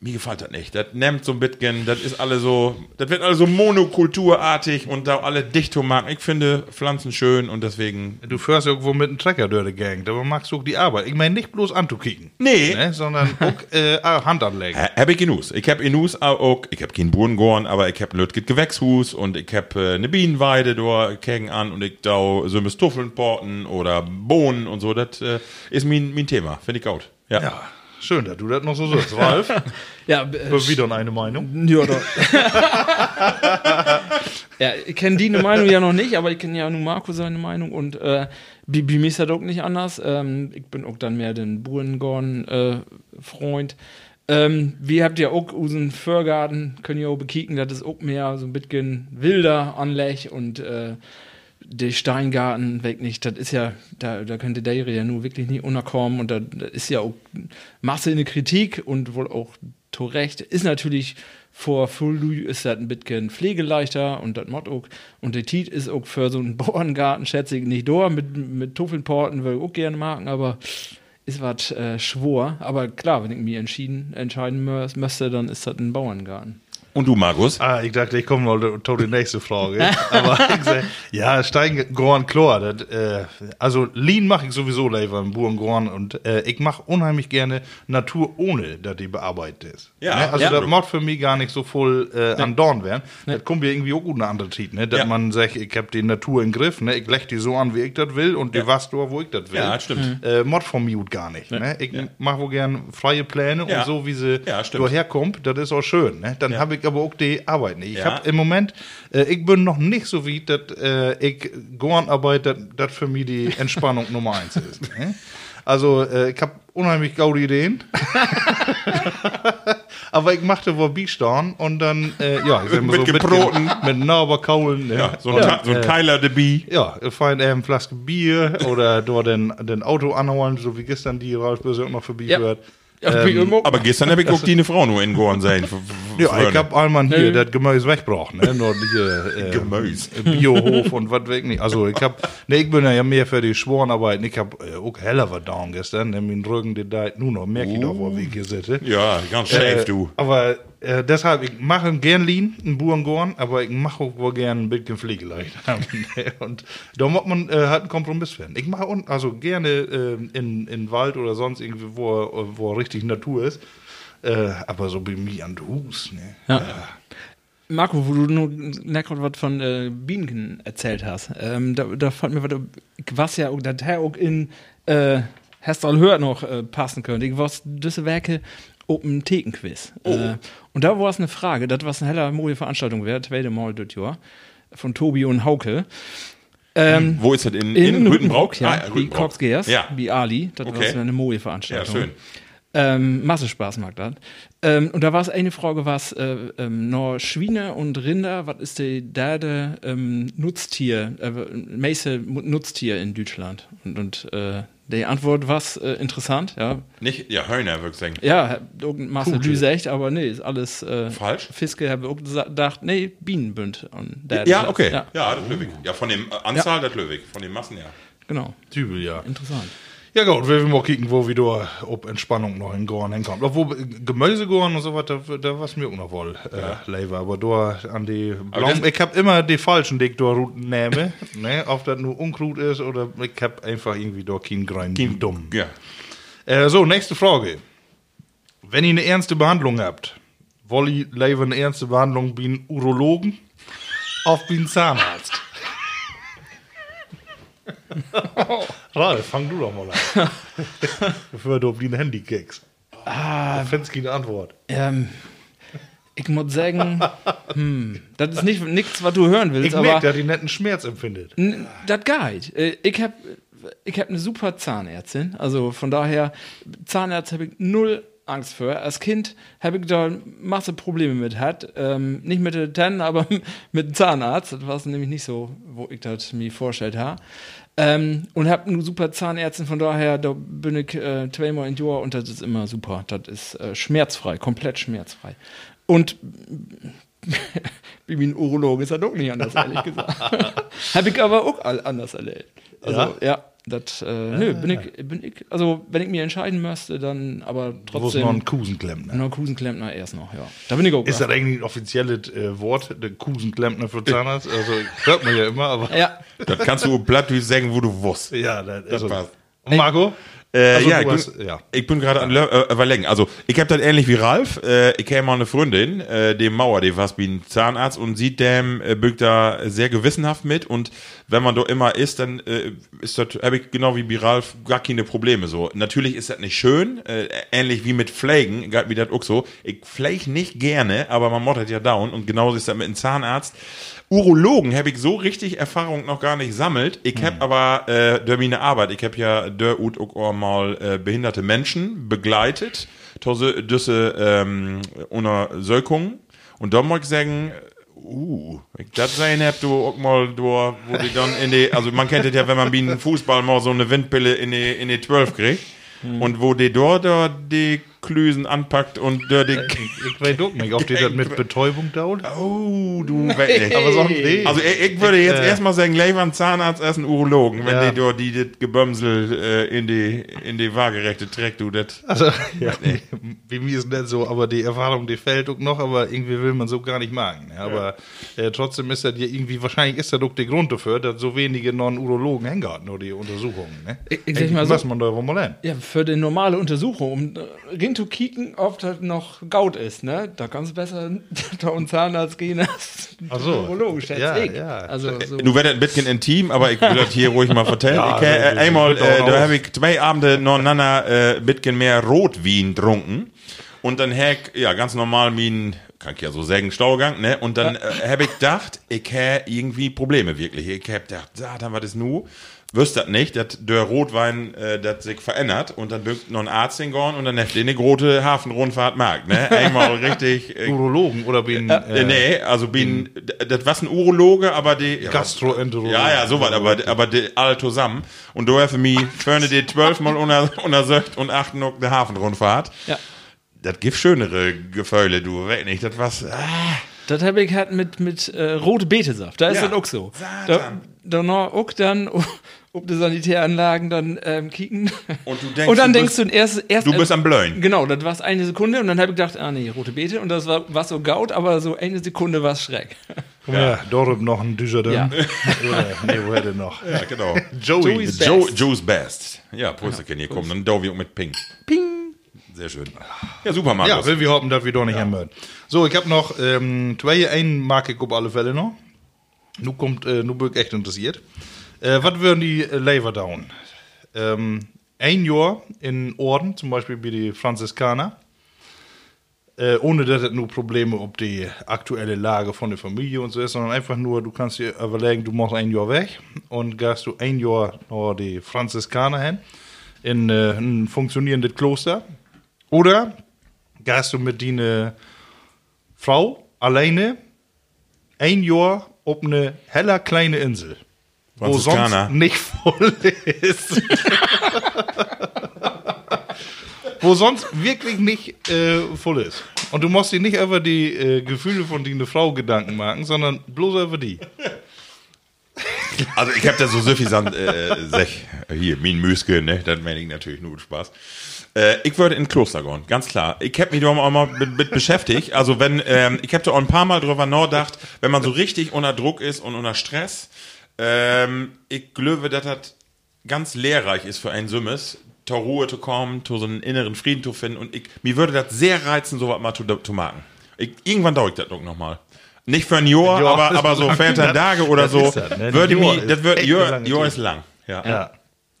Mir gefällt das nicht. Das nimmt so ein bisschen, das ist alle so, das wird alles so monokulturartig und da alle dichto machen. Ich finde Pflanzen schön und deswegen. Du fährst irgendwo mit einem Trecker durch die Gang, aber magst du auch die Arbeit. Ich meine nicht bloß anzukicken. Nee. Ne, sondern [LAUGHS] auch äh, Hand anlegen. Äh, Hab ich genus. Ich hab genus auch, ich hab keinen Buhrengorn, aber ich hab ein Lütget Gewächshus und ich hab äh, eine Bienenweide da kegen an und ich da so mit Stuffeln porten oder Bohnen und so. Das äh, ist mein, mein Thema. Finde ich gut. Ja. Ja, schön, dass du das noch so sagst. Ralf, [LAUGHS] ja, äh, wieder eine Meinung. Ja, doch. [LAUGHS] ja, ich kenne die Meinung ja noch nicht, aber ich kenne ja nur Marco seine Meinung und äh, bei bei mir ist das auch nicht anders. Ähm, ich bin auch dann mehr den Buhrengorn-Freund. ähm, wir habt ja auch unseren Förgarten, können ja auch bekicken, das ist auch mehr so ein bisschen wilder Anleg und äh, der Steingarten weg nicht, das ist ja, da, da könnte der ja nur wirklich nicht unterkommen und da, da ist ja auch Masse in der Kritik und wohl auch zu Recht, ist natürlich vor Full ist das ein bisschen pflegeleichter und das Mod auch und der Tiet ist auch für so einen [LAUGHS] Bauerngarten, schätze ich, nicht da, mit, mit Tuffelporten würde ich auch gerne machen, aber ist was äh, schwor, aber klar, wenn ich mir entschieden, entscheiden müsste, dann ist das ein Bauerngarten. Und du, Markus? Ah, ich dachte, ich komme mal zu die nächste Frage. Aber [LAUGHS] ich sag, ja, steigen Gorn klar. Das, äh, also Lean mache ich sowieso lieber im Burengorn und äh, ich mache unheimlich gerne Natur ohne, dass die bearbeitet ist. Ja, ne? Also ja. das macht für mich gar nicht so voll äh, an Dorn werden. Das kommt ja irgendwie auch gut eine andere Zeit, ne? Dass Ja. man sagt, ich habe die Natur im Griff, ne? Ich leg die so an, wie ich das will und die was wo ich das will. Ja, stimmt. Äh, Mod von mir gar nicht. Ne? Ich mache wohl gern freie Pläne Ja. und so, wie sie Ja, stimmt. daherkommt, das ist auch schön. Ne? Dann habe ich aber auch die Arbeit nicht. Ich Ja. habe im Moment, äh, ich bin noch nicht so weit, dass äh, ich Gornarbeit, dass das für mich die Entspannung [LAUGHS] Nummer eins ist. Ne? Also äh, ich habe unheimlich gaude Ideen. [LAUGHS] aber ich machte wohl Biestorn und dann, äh, ja, ich Mit so, Gebroten. Mit, Nauberkaulen. Ne? Ja, so ein, Ka- so ein Keiler de Bie. Ja, fein äh, eine Flaske Bier oder dort den, den Auto anholen, so wie gestern die Ralf Böse auch noch vorbeiführt. Ja, wie immer. Aber gestern habe ich auch die eine Frau nur in Gorn sein. Ja, ich hab einmal hier Nee. das Gemüse weggebracht, ne? Nur hier, äh, [LAUGHS] Gemüse. Biohof und was weg nicht. Also ich hab, ne, ich bin ja mehr für die Schworenarbeiten. Ich hab äh, auch heller down gestern, ne? Mein Rücken, der da nur noch, merk ich doch, wo ich hier sitze. Ja, ganz steif, Äh, du. Aber äh, deshalb, ich mache gern Lean, einen Burengorn, aber ich mache auch wohl gern ein bisschen Pflegeleicht. [LAUGHS] und da muss man äh, halt einen Kompromiss finden. Ich mache also gerne äh, in, in Wald oder sonst irgendwie, wo, wo richtig Natur ist. Äh, aber so bei mir an den Hus, ne? Ja. Marco, wo du nur gerade was von äh, Bienen erzählt hast, ähm, da, da fand mir was, ja, er auch in äh, hört noch äh, passen könnte. Ich weiß, diese Werke Open Thekenquiz. Äh, und da war es eine Frage, das was eine heller moje Veranstaltung wäre, zweite Mal das Jahr, von Tobi und Hauke. Ähm, Wo ist das? In, in, Rüttenbrock? Rüttenbrock, ja, Ah, die Rüttenbrock. Kroxgeers, Ja. wie Ali, das Okay. war eine moje ja, Veranstaltung. schön. Ähm, Masse Spaß mag das. Ähm, und da war es eine Frage, was äh, ähm, nur Schweine und Rinder, was ist die derde ähm, Nutztier, äh, meiste Nutztier in Deutschland? Und, und äh, die Antwort war äh, interessant, ja. Nicht, ja, Hörner, würde ich sagen. Ja, irgendein Masse gesagt, aber nee, ist alles äh, Falsch? Fiske habe auch gedacht, nee, Bienenbünd. Und der- Ja, okay. Ja, Ja, das Löwig. Ja, von dem äh, Anzahl, das Löwig. Von den Massen, ja. genau. Dübel, ja. Interessant. Ja gut, wir werden mal kicken, wo wieder ob Entspannung noch in Gorn hinkommt. Obwohl Gemüsegorn und so was, da, da was mir auch noch wohl äh, lever. Aber da an die das- ich hab immer die falschen, die ich da nehme. [LAUGHS] ne, ob das nur Unkraut ist oder ich hab einfach irgendwie da keinen Grein dumm. Ja. Äh, so, nächste Frage. Wenn ihr eine ernste Behandlung habt, wollt ihr lieber eine ernste Behandlung wie ein Urologen auf wie ein Zahnarzt? [LAUGHS] Ralf, fang du doch mal an. [LAUGHS] Bevor du auf die Handy kickst. Ah, findest du keine Antwort. Ähm, ich muss sagen, hm, das ist nicht nichts, was du hören willst, Ich merke, dass die netten Schmerz empfindet. Das geht. Äh, Ich habe ich hab eine super Zahnärztin. Also von daher, Zahnarzt habe ich null Angst vor. Als Kind habe ich da Masse Probleme mit hat. Ähm, nicht mit den Zähnen, aber [LAUGHS] mit dem Zahnarzt. Das war nämlich nicht so, wo ich das mir vorgestellt habe. Ähm, und habe eine super Zahnärztin, von daher, da bin ich äh, zweimal in Jahr und das ist immer super. Das ist äh, schmerzfrei, komplett schmerzfrei. Und [LAUGHS] wie mein Urologe ist er doch nicht anders, ehrlich gesagt. [LAUGHS] Habe ich aber auch anders erlebt. Also, Ja? ja, das, äh, nö, bin ich, bin ich, also, wenn ich mir entscheiden müsste, dann aber Wo ist trotzdem. noch ein Kusenklempner? noch Kusenklempner erst noch, ja. Da bin ich auch. Ist das eigentlich ein offizielles äh, Wort, der Kusenklempner für Zahnarzt? Also, hört man ja immer, aber. ja, Das kannst du platt sagen, wo du wusst. Ja, das, Das also, war's. Und Marco? Äh, Also, ja, ich hast- bin, ja. ich bin gerade an Lö- äh, überlegen. Also, ich habe das ähnlich wie Ralf. Äh, ich kenne mal eine Freundin, äh, dem Mauer, die was wie ein Zahnarzt und sieht dem, äh, bückt da sehr gewissenhaft mit. Und wenn man da immer ist, dann äh, ist das, habe ich genau wie bei Ralf gar keine Probleme so. Natürlich ist das nicht schön, äh, ähnlich wie mit Pflegen, wie das auch so. Ich pflege nicht gerne, aber man mottet ja down. Und genauso ist das mit einem Zahnarzt. Urologen habe ich so richtig Erfahrung noch gar nicht sammelt. Ich habe aber äh, durch meine Arbeit, ich habe ja der und auch mal äh, behinderte Menschen begleitet, diese, diese ähm, Untersökungen. Und da muss ich sagen, uh, ich das sein hab du auch mal, du, wo die dann in die, also man kennt das ja, wenn man wie ein Fußball mal so eine Windpille in die, in die 12 kriegt. Und wo die dort da die Klüsen anpackt und der die. Ich weiß auch nicht, ob die das mit Betäubung dauert. Oh, du nicht. [LAUGHS] Aber sonst nee. Also ich, ich würde jetzt äh, erstmal sagen, lieber ein Zahnarzt als ein Urologen, wenn Ja. die dort die das Gebömsel äh, in die in die waagerechte trägt, du das. Also, [LAUGHS] ja, wie mir ist nicht so, aber die Erfahrung, die fällt auch noch, aber irgendwie will man so gar nicht machen. ne? Aber äh, trotzdem ist das ja irgendwie, wahrscheinlich ist das auch der Grund dafür, dass so wenige Non-Urologen hängen nur die Untersuchungen. Ne? Ich- ich sag mal so- was man da wohl mal lernen. Ja, für die normale Untersuchung, um äh, rein zu kicken, ob das noch Gaut ist, ne? Da kannst du besser [LAUGHS] da und Zahnarzt gehen als Ach so. Urologen, schätze Ja, ich. ja. Also, so. Du werdet ein bisschen intim, aber ich will das hier ruhig mal vertellen. Ja, ich, äh, einmal, das äh, da habe ich zwei Abende nacheinander äh, ein bisschen mehr Rotwein getrunken. Und dann ich, ja, ganz normal mein, kann ich ja so sagen, Staugang, ne? Und dann äh, habe ich gedacht, ich habe irgendwie Probleme wirklich. Ich habe gedacht, Satan, was ist nu? Wüsst das nicht, dass der Rotwein, äh, das sich verändert und dann büngt noch ein Arzt hingegangen und dann hat den eine große Hafenrundfahrt mag, ne? [LAUGHS] Einmal richtig, äh, Urologen oder bin äh, äh, nee, also bin, das war ein Urologe, aber die. Ja, Gastroenterologen. Ja, ja, so was, aber, aber die alle zusammen. Und du hast für mich vorne die zwölfmal unter, untersucht und achten noch eine Hafenrundfahrt. ja. Das gibt schönere Gefühle, du, weiß nicht, das was. Ah, Das habe ich halt mit, mit äh, rote Betesaft. Da ist Ja. das auch so. Da, Satan. da noch auch dann, ob die Sanitäranlagen dann ähm, kicken. Und du denkst, und dann du denkst bist- du erst, erst du bist am Blöen. Genau, das war eine Sekunde und dann habe ich gedacht, ah nee, rote Beete und das war, war so gaut, aber so eine Sekunde war es schräg. Guck mal, ja. dort noch ein Dujardin. Ja. [LAUGHS] Oder, nee, wo hätte noch? Ja, genau. Joey. Joey's Joe, Best. Joe's Best. Ja, Pulsterchen hier kommen. Dann Dovi auch mit Pink. Ping! Sehr schön. Ja, super, Ja, Markus. will wir hoffen, dass wir doch nicht haben werden. So, ich habe noch ähm, zwei, einen mag ich auf alle Fälle noch. Nu kommt, äh, nu bin ich echt interessiert. Äh, was würden die äh, Lever down? Ähm, ein Jahr in Orden, zum Beispiel wie die Franziskaner. Äh, ohne dass es nur Probleme ob die aktuelle Lage von der Familie und so ist, sondern einfach nur, du kannst dir überlegen, du machst ein Jahr weg und gehst du ein Jahr nach die Franziskaner hin, in äh, ein funktionierendes Kloster. Oder gehst du mit deiner Frau alleine ein Jahr auf eine heller kleine Insel, wo sonst nicht voll ist. wo sonst wirklich nicht äh, voll ist. Und du musst dir nicht über die äh, Gefühle von deiner Frau Gedanken machen, sondern bloß über die. Also ich habe da so suffisant, äh, sech, hier, mein Müske, ne, das meine ich natürlich nur Spaß. Äh, ich würde in ein Kloster gehen, ganz klar. Ich habe mich da auch mal mit, mit beschäftigt. Also wenn, ähm, ich habe da auch ein paar Mal drüber nachgedacht, wenn man so richtig unter Druck ist und unter Stress, ähm, ich glaube, dass das ganz lehrreich ist für einen Summes, zur Ruhe zu kommen, zu so einen inneren Frieden zu finden. Und ich, mir würde das sehr reizen, sowas mal zu, zu machen. Ich, irgendwann dauert das doch noch mal. Nicht für ein Jahr, Ja, aber, aber so [LAUGHS] lang. 14 Tage oder Das so. das, ne? Würde Jahr das wird, eine Jahr, Jahr ist lang. Ja. Ja.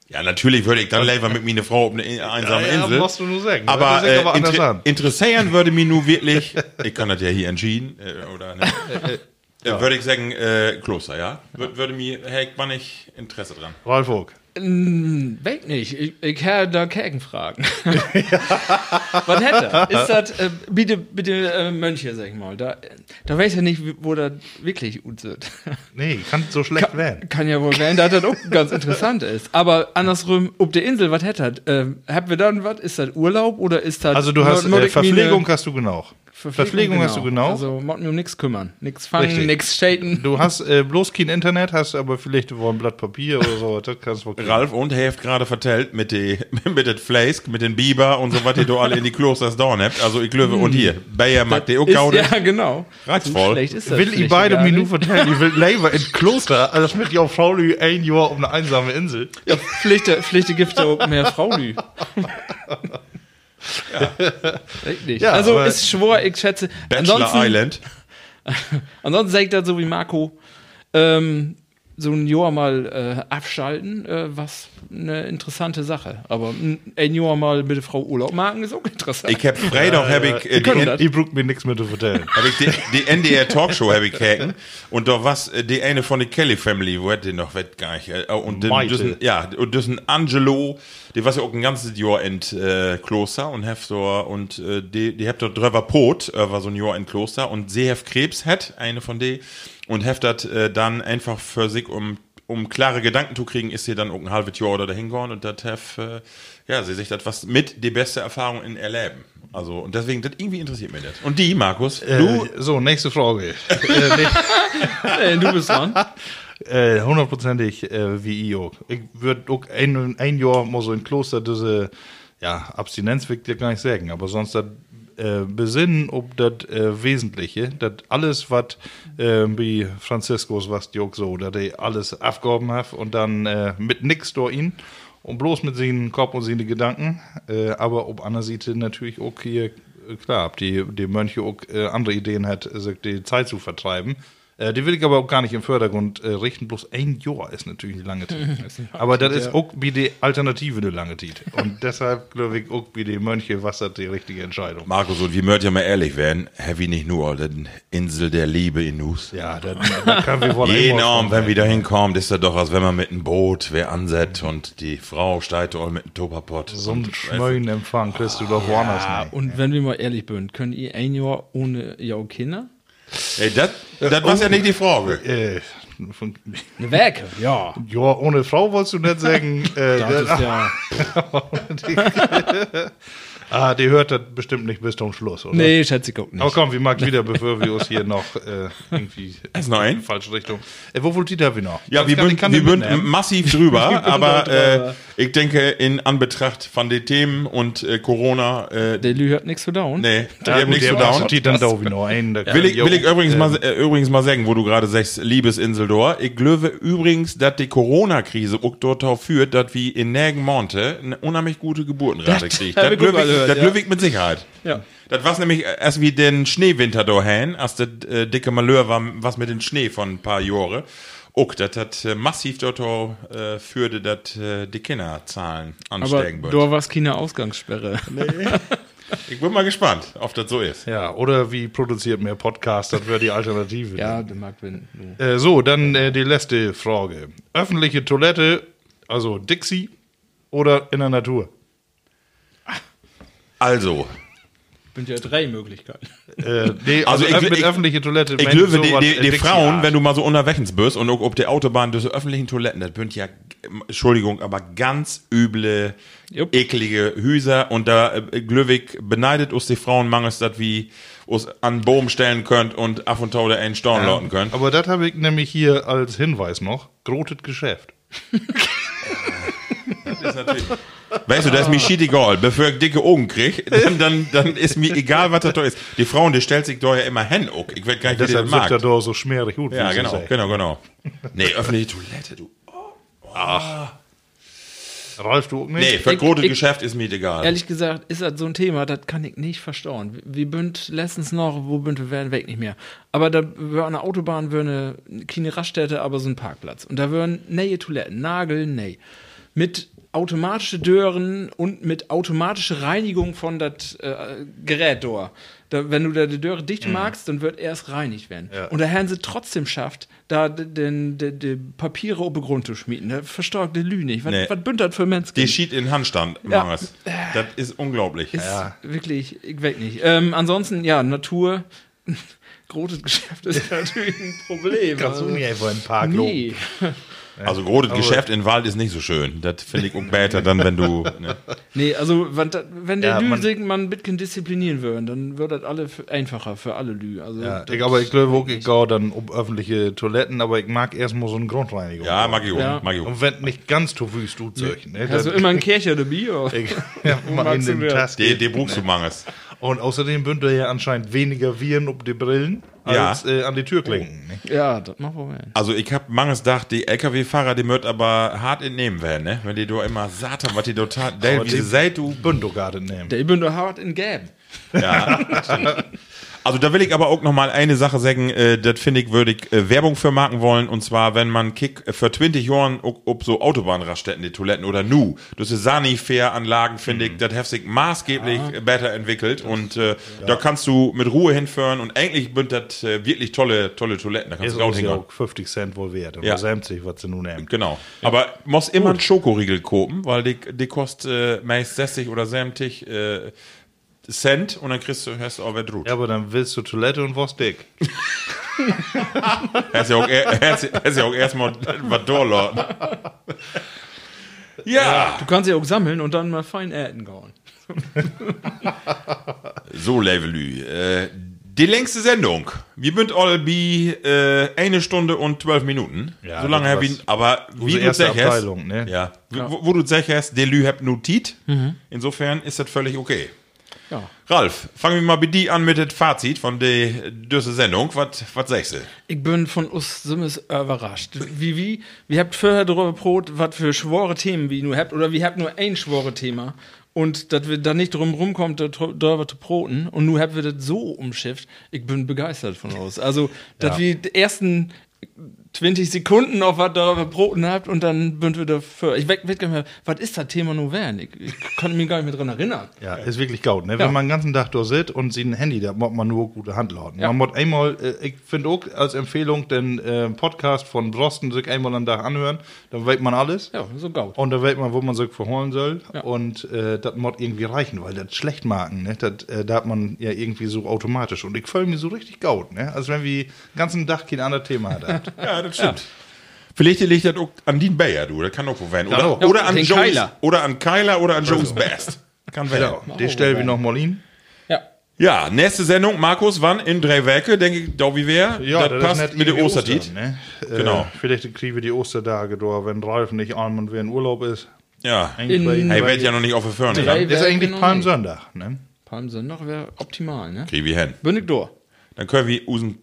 Ja, natürlich würde ich dann lieber mit meiner Frau auf eine einsame Ja, ja, Insel. musst du nur sagen. Aber, Das ist äh, aber inter an. interessieren würde mich nur wirklich, [LAUGHS] ich kann das ja hier entschieden, äh, oder ne? [LAUGHS] Äh, Würde ich sagen, äh, Kloster, ja? Würde, würde mir, hey, war nicht Interesse dran. Ralf Vogt. Weg nicht. Ich, ich kann da Kägen fragen. [LAUGHS] Was hätte er? Ist das, äh, bitte, bitte äh, Mönche, sag ich mal. Da, da weiß ich ja nicht, wo das wirklich gut ist. [LAUGHS] Nee, kann so schlecht werden. Kann ja wohl werden, dass das auch ganz interessant ist. Aber andersrum, ob der Insel was hätte, ähm, haben wir dann was? Ist das Urlaub oder ist das. Also du hast nur- nur äh, die Verpflegung hast du genau. Verpflegung, hast du genau. Also, muss mir um nichts kümmern. Nichts fangen, nichts shaden. Du hast äh, bloß kein Internet, hast aber vielleicht wohl ein Blatt Papier oder so. Das kannst du. Ralf und Heft gerade vertellt mit de, [LAUGHS] mit dem Fleisk, mit den Biber und so was, die du alle in die Klosters dauern habt. Also ich glaube, und hier, Bayer mag die auch ja, genau. Reizvoll. So Will ich beide nur nicht. vertellen, ich will lieber in Kloster, also das mit die Frau Lü ein Jahr um eine einsame Insel. Ja, Pflichte, Pflichte gibt auch mehr Fraulü. [LAUGHS] Ja, also aber- ist schwor, ich schätze. Bachelor ansonsten, Island. [LAUGHS] ansonsten sage ich das so wie Marco, ähm, so ein Jahr mal äh, abschalten, äh, was eine interessante Sache. Aber ein Jahr mal mit der Frau Urlaub machen ist auch interessant. Ich hab Freitag, hab ich, äh, die, können N- das. Ich brauch mir nichts mehr zu vertellen. [LAUGHS] hab ich die, die NDR Talkshow hab ich hacken und da was äh, die eine von der Kelly Family, wo hat die noch wett gar nicht. äh, Und den, düssen, ja, und das ein Angelo, die was ja auch ein ganzes Jahr in äh, Kloster und hef so und äh, die die habt dort drüber Pot, äh, war so ein Jahr in Kloster und sie hef Krebs hat, eine von die und heft dat äh, dann einfach für sich um um klare Gedanken zu kriegen, ist sie dann auch ein halbes Jahr oder dahin gegangen und das hef äh, ja, sie sich das was mit die beste Erfahrung in erleben. Also, und deswegen, das irgendwie interessiert mich das. Und die, Markus, Äh, du, so, nächste Frage. [LAUGHS] äh, Ey, [LAUGHS] du bist dran. Äh, hundertprozentig äh, wie ich auch. Ich würde auch ein, ein Jahr mal so in Kloster diese, ja, Abstinenz will ich dir gar nicht sagen, aber sonst das äh, besinnen, ob das äh, Wesentliche, das alles, was äh, wie Franziskus, was auch so, dass er alles abgehoben hat und dann äh, mit nix durch ihn und bloß mit seinen Kopf und seinen Gedanken, äh, aber ob einer Seite natürlich auch hier, äh, klar, ob die, die Mönche auch andere Ideen hat, sich die Zeit zu vertreiben. Äh, die will ich aber auch gar nicht im Vordergrund äh, richten. Bloß ein Jahr ist natürlich eine lange Zeit. [LAUGHS] aber das ist auch wie die Alternative eine lange Zeit. Und [LAUGHS] deshalb glaube ich auch wie die Mönche, was das die richtige Entscheidung. Markus, und wir möchten ja mal ehrlich werden, heavy nicht nur den Insel der Liebe in Nus. Ja, da, da kann wir wohl [LAUGHS] Jeden einmal Abend, von- wenn wir da hinkommen, ist das doch, als wenn man mit einem Boot wer ansetzt und die Frau steigt all mit einem Topapott. so und, einen schmögen Empfang kriegst du doch woanders nicht. Und wenn wir mal ehrlich sind, könnt ihr ein Jahr ohne ja Kinder? Ey, das, das war ja nicht die Frage. Äh, von, Eine Werke, ja. ja, ohne Frau wolltest du nicht sagen. Äh, Das ist ja. [LAUGHS] ah, die hört das bestimmt nicht bis zum Schluss, oder? Nee, schätze ich auch nicht. Aber komm, wir mag wieder, bevor wir uns hier noch äh, irgendwie [LAUGHS] Ist noch ein? in die falsche Richtung. Äh, wo wollt ihr da noch? Ja, Das wir kann- sind, kann wir mitnehmen. massiv drüber, [LAUGHS] aber drüber. äh, ich denke, in Anbetracht von den Themen und äh, Corona, äh, Der Lü hat nichts zu down. nee, hab gut, nichts zu der down. Die dann da wie noch ein. da Will ich, will ich übrigens, äh, mal, äh, übrigens mal sagen, wo du gerade sagst, Liebesinsel dort. Ich glaube übrigens, dass die Corona-Krise auch dort führt, dass wir in Nägen-Monte eine unheimlich gute Geburtenrate Das kriegt. hab Das gehört, das ja. mit Sicherheit. Ja. Das war nämlich erst wie den Schneewinter dahin, als der äh, dicke Malheur war, was mit dem Schnee von ein paar Jahren. Auch, das hat äh, massiv dort äh, führte, dass äh, die Kinderzahlen Aber ansteigen da würden. war es keine Ausgangssperre. [LAUGHS] Ich bin mal gespannt, ob das so ist. Ja, oder wie produziert mehr Podcast? Das wäre die Alternative. Ja, der mag wenn. Äh, so, dann äh, die letzte Frage. Öffentliche Toilette, also Dixie oder in der Natur? Also, Sind ja drei Möglichkeiten. Äh, nee, Also also, ich- mit ich- öffentliche Toilette. Ich wenn glaube, die, die, die Frauen, wenn du mal so unterwegs bist und auch auf der Autobahn diese öffentlichen Toiletten, das sind ja, Entschuldigung, aber ganz üble, Jupp. eklige Hüser und da äh, Glöwig beneidet uns die Frauen mangels, dass wir uns an den Boden stellen könnt und ab und zu da einen Storn lauten könnt. Aber das habe ich nämlich hier als Hinweis noch. Grotet Geschäft. [LAUGHS] Das ist natürlich. Weißt du, das ist mir shit egal. Bevor ich dicke Augen krieg, dann, dann, dann ist mir egal, was das da ist. Die Frauen, die stellt sich da ja immer hin, auch. Ich weiß gar nicht, Deshalb mag. er da so schmierig gut. Ja, genau, genau, genau. Nee, öffentliche Toilette, du. Ralf, du auch nicht? Nee, für ich- Geschäft ist mir egal. Ehrlich gesagt, ist das so ein Thema, das kann ich nicht verstauen. Wir bünd letztens noch, wo bünd wir werden weg nicht mehr. Aber da wäre eine Autobahn, wäre eine keine Raststätte, aber so ein Parkplatz. Und da wären neue Toiletten, Nagel, nee. Mit automatische Dören und mit automatische Reinigung von das äh, Gerät da. da. Wenn du da die Döre dicht magst, dann wird erst reinigt werden. Ja. Und der Herrn sie trotzdem schafft, da die Papiere den Grund zu schmieden. Der verstärkt die Lü nicht. Was, Nee. was bünd das für Menschen? Die schied in Handstand, Ja. Manges. Das ist unglaublich. Ist wirklich, ich weiß nicht. Ähm, ansonsten, ja, Natur, [LAUGHS] großes Geschäft ist [LAUGHS] natürlich ein Problem. Kannst du Also, nicht einfach in den Park nee. [LAUGHS] Also großes Geschäft in Wald ist nicht so schön. Das finde ich auch besser, dann wenn du. [LAUGHS] Ne. nee, also wenn, wenn der Ja, Lü man- ein bisschen disziplinieren würden, dann wird das alle einfacher für alle Lü. Also, Ja, ich, aber ich glaube auch, ich gehe dann um öffentliche Toiletten, aber ich mag erstmal so eine Grundreinigung. Ja, mag ich auch. Ja. Mag ich auch. Und wenn nicht ganz zu wüst du Zeug, ne? Hast du dann- immer einen [LAUGHS] Kircher dabei? ja, mal in den? Test. Die, die brauchst du Manges. Und außerdem bündelt ja anscheinend weniger Viren ob die Brillen Ja. als äh, an die Türklinken. ne? Ja, das machen wir mal. Also ich hab Manges gedacht, die LKW-Fahrer, die möcht aber hart entnehmen werden, ne? Wenn die da immer Satan, was die dort tat. Aber Wie sie die- seid, du. Bündogarde nehmen. Der ich bin doch hart in Gelb. [LAUGHS] [LAUGHS] Also da will ich aber auch noch mal eine Sache sagen, äh, das finde ich, würde ich äh, Werbung für machen wollen. Und zwar, wenn man kick äh, für 20 Jahren ob, ob so Autobahnraststätten, die Toiletten oder nu, das ist Sanifair-Anlagen, finde ich, das hat sich maßgeblich äh, besser entwickelt. Und äh, da kannst du mit Ruhe hinführen und eigentlich sind das äh, wirklich tolle, tolle Toiletten. Da kannst Ist du ja hingehen. auch 50 Cent wohl wert. Ja. ja. 70, was sie nun nehmen. Genau. Aber muss immer einen Schokoriegel kopen, weil die, die kostet äh, meist 60 oder 70 äh, Cent und dann kriegst du, hast du auch wer drut. Ja, aber dann willst du Toilette und was dick. [LAUGHS] Hast ja auch, er- hast, hast ja auch erstmal was durchladen. Ja. Du kannst ja auch sammeln und dann mal fein Äten gehen. [LAUGHS] So, Levelü. Äh, die längste Sendung. Wir sind all bei äh, eine Stunde und zwölf Minuten. Ja, so lange wir, war's. aber wie du sagst, ne? ja, Wo, wo du sagst, der Lü habt Notit. Insofern ist das völlig okay. Ralf, fangen wir mal bei dir an mit dem Fazit von der düsse Sendung. Was was sagst du? Ich bin von uns Simmes überrascht. Wie, wie, wir habt vorher darüber brot, was für schwore Themen wie nur habt, oder wir habt nur ein schwore Thema. Und dass wir da nicht drum rumkommt, darüber zu broten. Und nun habt wir das so umschifft. Ich bin begeistert von uns. Also, dass Ja. wir die ersten 20 Sekunden auf was darüber broten habt und dann bünd wir dafür. Ich weiß gar nicht mehr, was ist das Thema nur werden? Ich, ich konnte mich gar nicht mehr dran erinnern. Ja, ist wirklich gut, ne? Ja. Wenn man den ganzen Tag da sitzt und sie ein Handy, da muss man nur gute Hand lauten. Ja. Man muss einmal, äh, ich finde auch als Empfehlung den äh, Podcast von Drosten sich einmal am Tag anhören, dann weiß man alles. Ja, so gaut. Und da weiß man, wo man sich verholen soll. Ja. Und äh, das muss irgendwie reichen, weil das schlecht machen, ne? Das, äh, da hat man ja irgendwie so automatisch. Und ich fühle mich so richtig gut, ne? Also wenn wir den ganzen Tag kein anderes Thema hat. [LAUGHS] Ja, das stimmt. Vielleicht liegt das auch an Dean Bayer, du. Das kann auch wo werden. Oder, auch. oder, an Den Joe's, Kyler. oder an Kyler oder an Joe's Best. Kann werden. ja, den stellen wir noch mal hin. Ja. Ja, nächste Sendung, Markus, wann? In drei Werke, denke ich, da wie wär. Ja, das passt mit der Ostertit. Ne? Genau. Äh, vielleicht kriegen wir die Ostertage da, wenn Ralf nicht arm und wer in Urlaub ist. Ja. Eigentlich In- Er wird ja noch nicht auf der Ja. Das ist Werke eigentlich Palmsonntag, ne? Palmsonntag wäre optimal, ne? Kriegen wir hin. Bin ich durch. Dann können wir unseren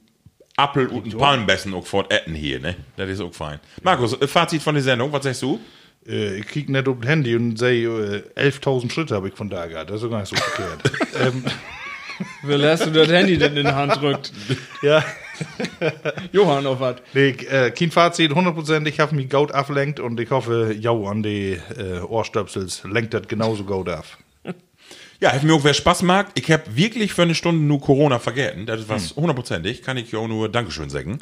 Apfel und Palmbessen auch fort etten hier, ne? Das ist auch fein. Markus, äh, Fazit von der Sendung, was sagst du? Äh, ich krieg nicht auf das Handy und sehe, äh, 11.000 Schritte habe ich von da gehabt. Das ist gar nicht so verkehrt. [LAUGHS] ähm, Wie lässt du das Handy denn in die Hand drückt? ja, Johann, auf was? nee, äh, kein Fazit, 100%. Ich habe mich gut ablenkt und ich hoffe, jau an die äh, Ohrstöpsels lenkt das genauso gut ab. Ja, hat mir auch wer Spaß mag. Ich habe wirklich für eine Stunde nur Corona vergessen. Das ist was hundertprozentig. Kann ich ja auch nur Dankeschön sagen.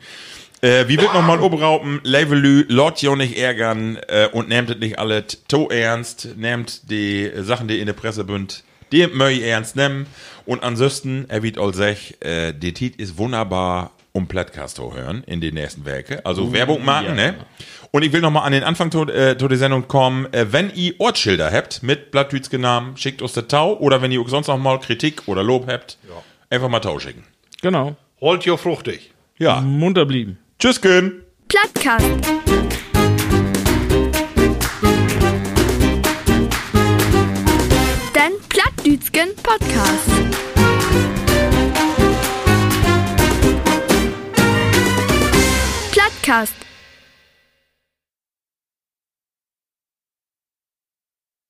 Äh, wie wird nochmal oberhaupen, Levelü, Lord jo nicht ärgern äh, und nehmt es nicht alle to ernst, nehmt die äh, Sachen, die in der Presse bünd, die möi ernst nehmen. Und ansonsten, er wird all sech, äh, die Tit ist wunderbar um Podcast zu hören in den nächsten Werke. Also Werbung machen, ne? Und ich will nochmal an den Anfang zu, äh, der Sendung kommen. Äh, wenn ihr Ortsschilder habt mit Blattdütske Namen, schickt uns der Tau. Oder wenn ihr auch sonst noch mal Kritik oder Lob habt, einfach mal Tau schicken. Genau. Holt jo fruchtig. Ja. Munter blieben. Tschüss, Gün. Plattkast. Den Plattdütschen Podcast. Plattkast.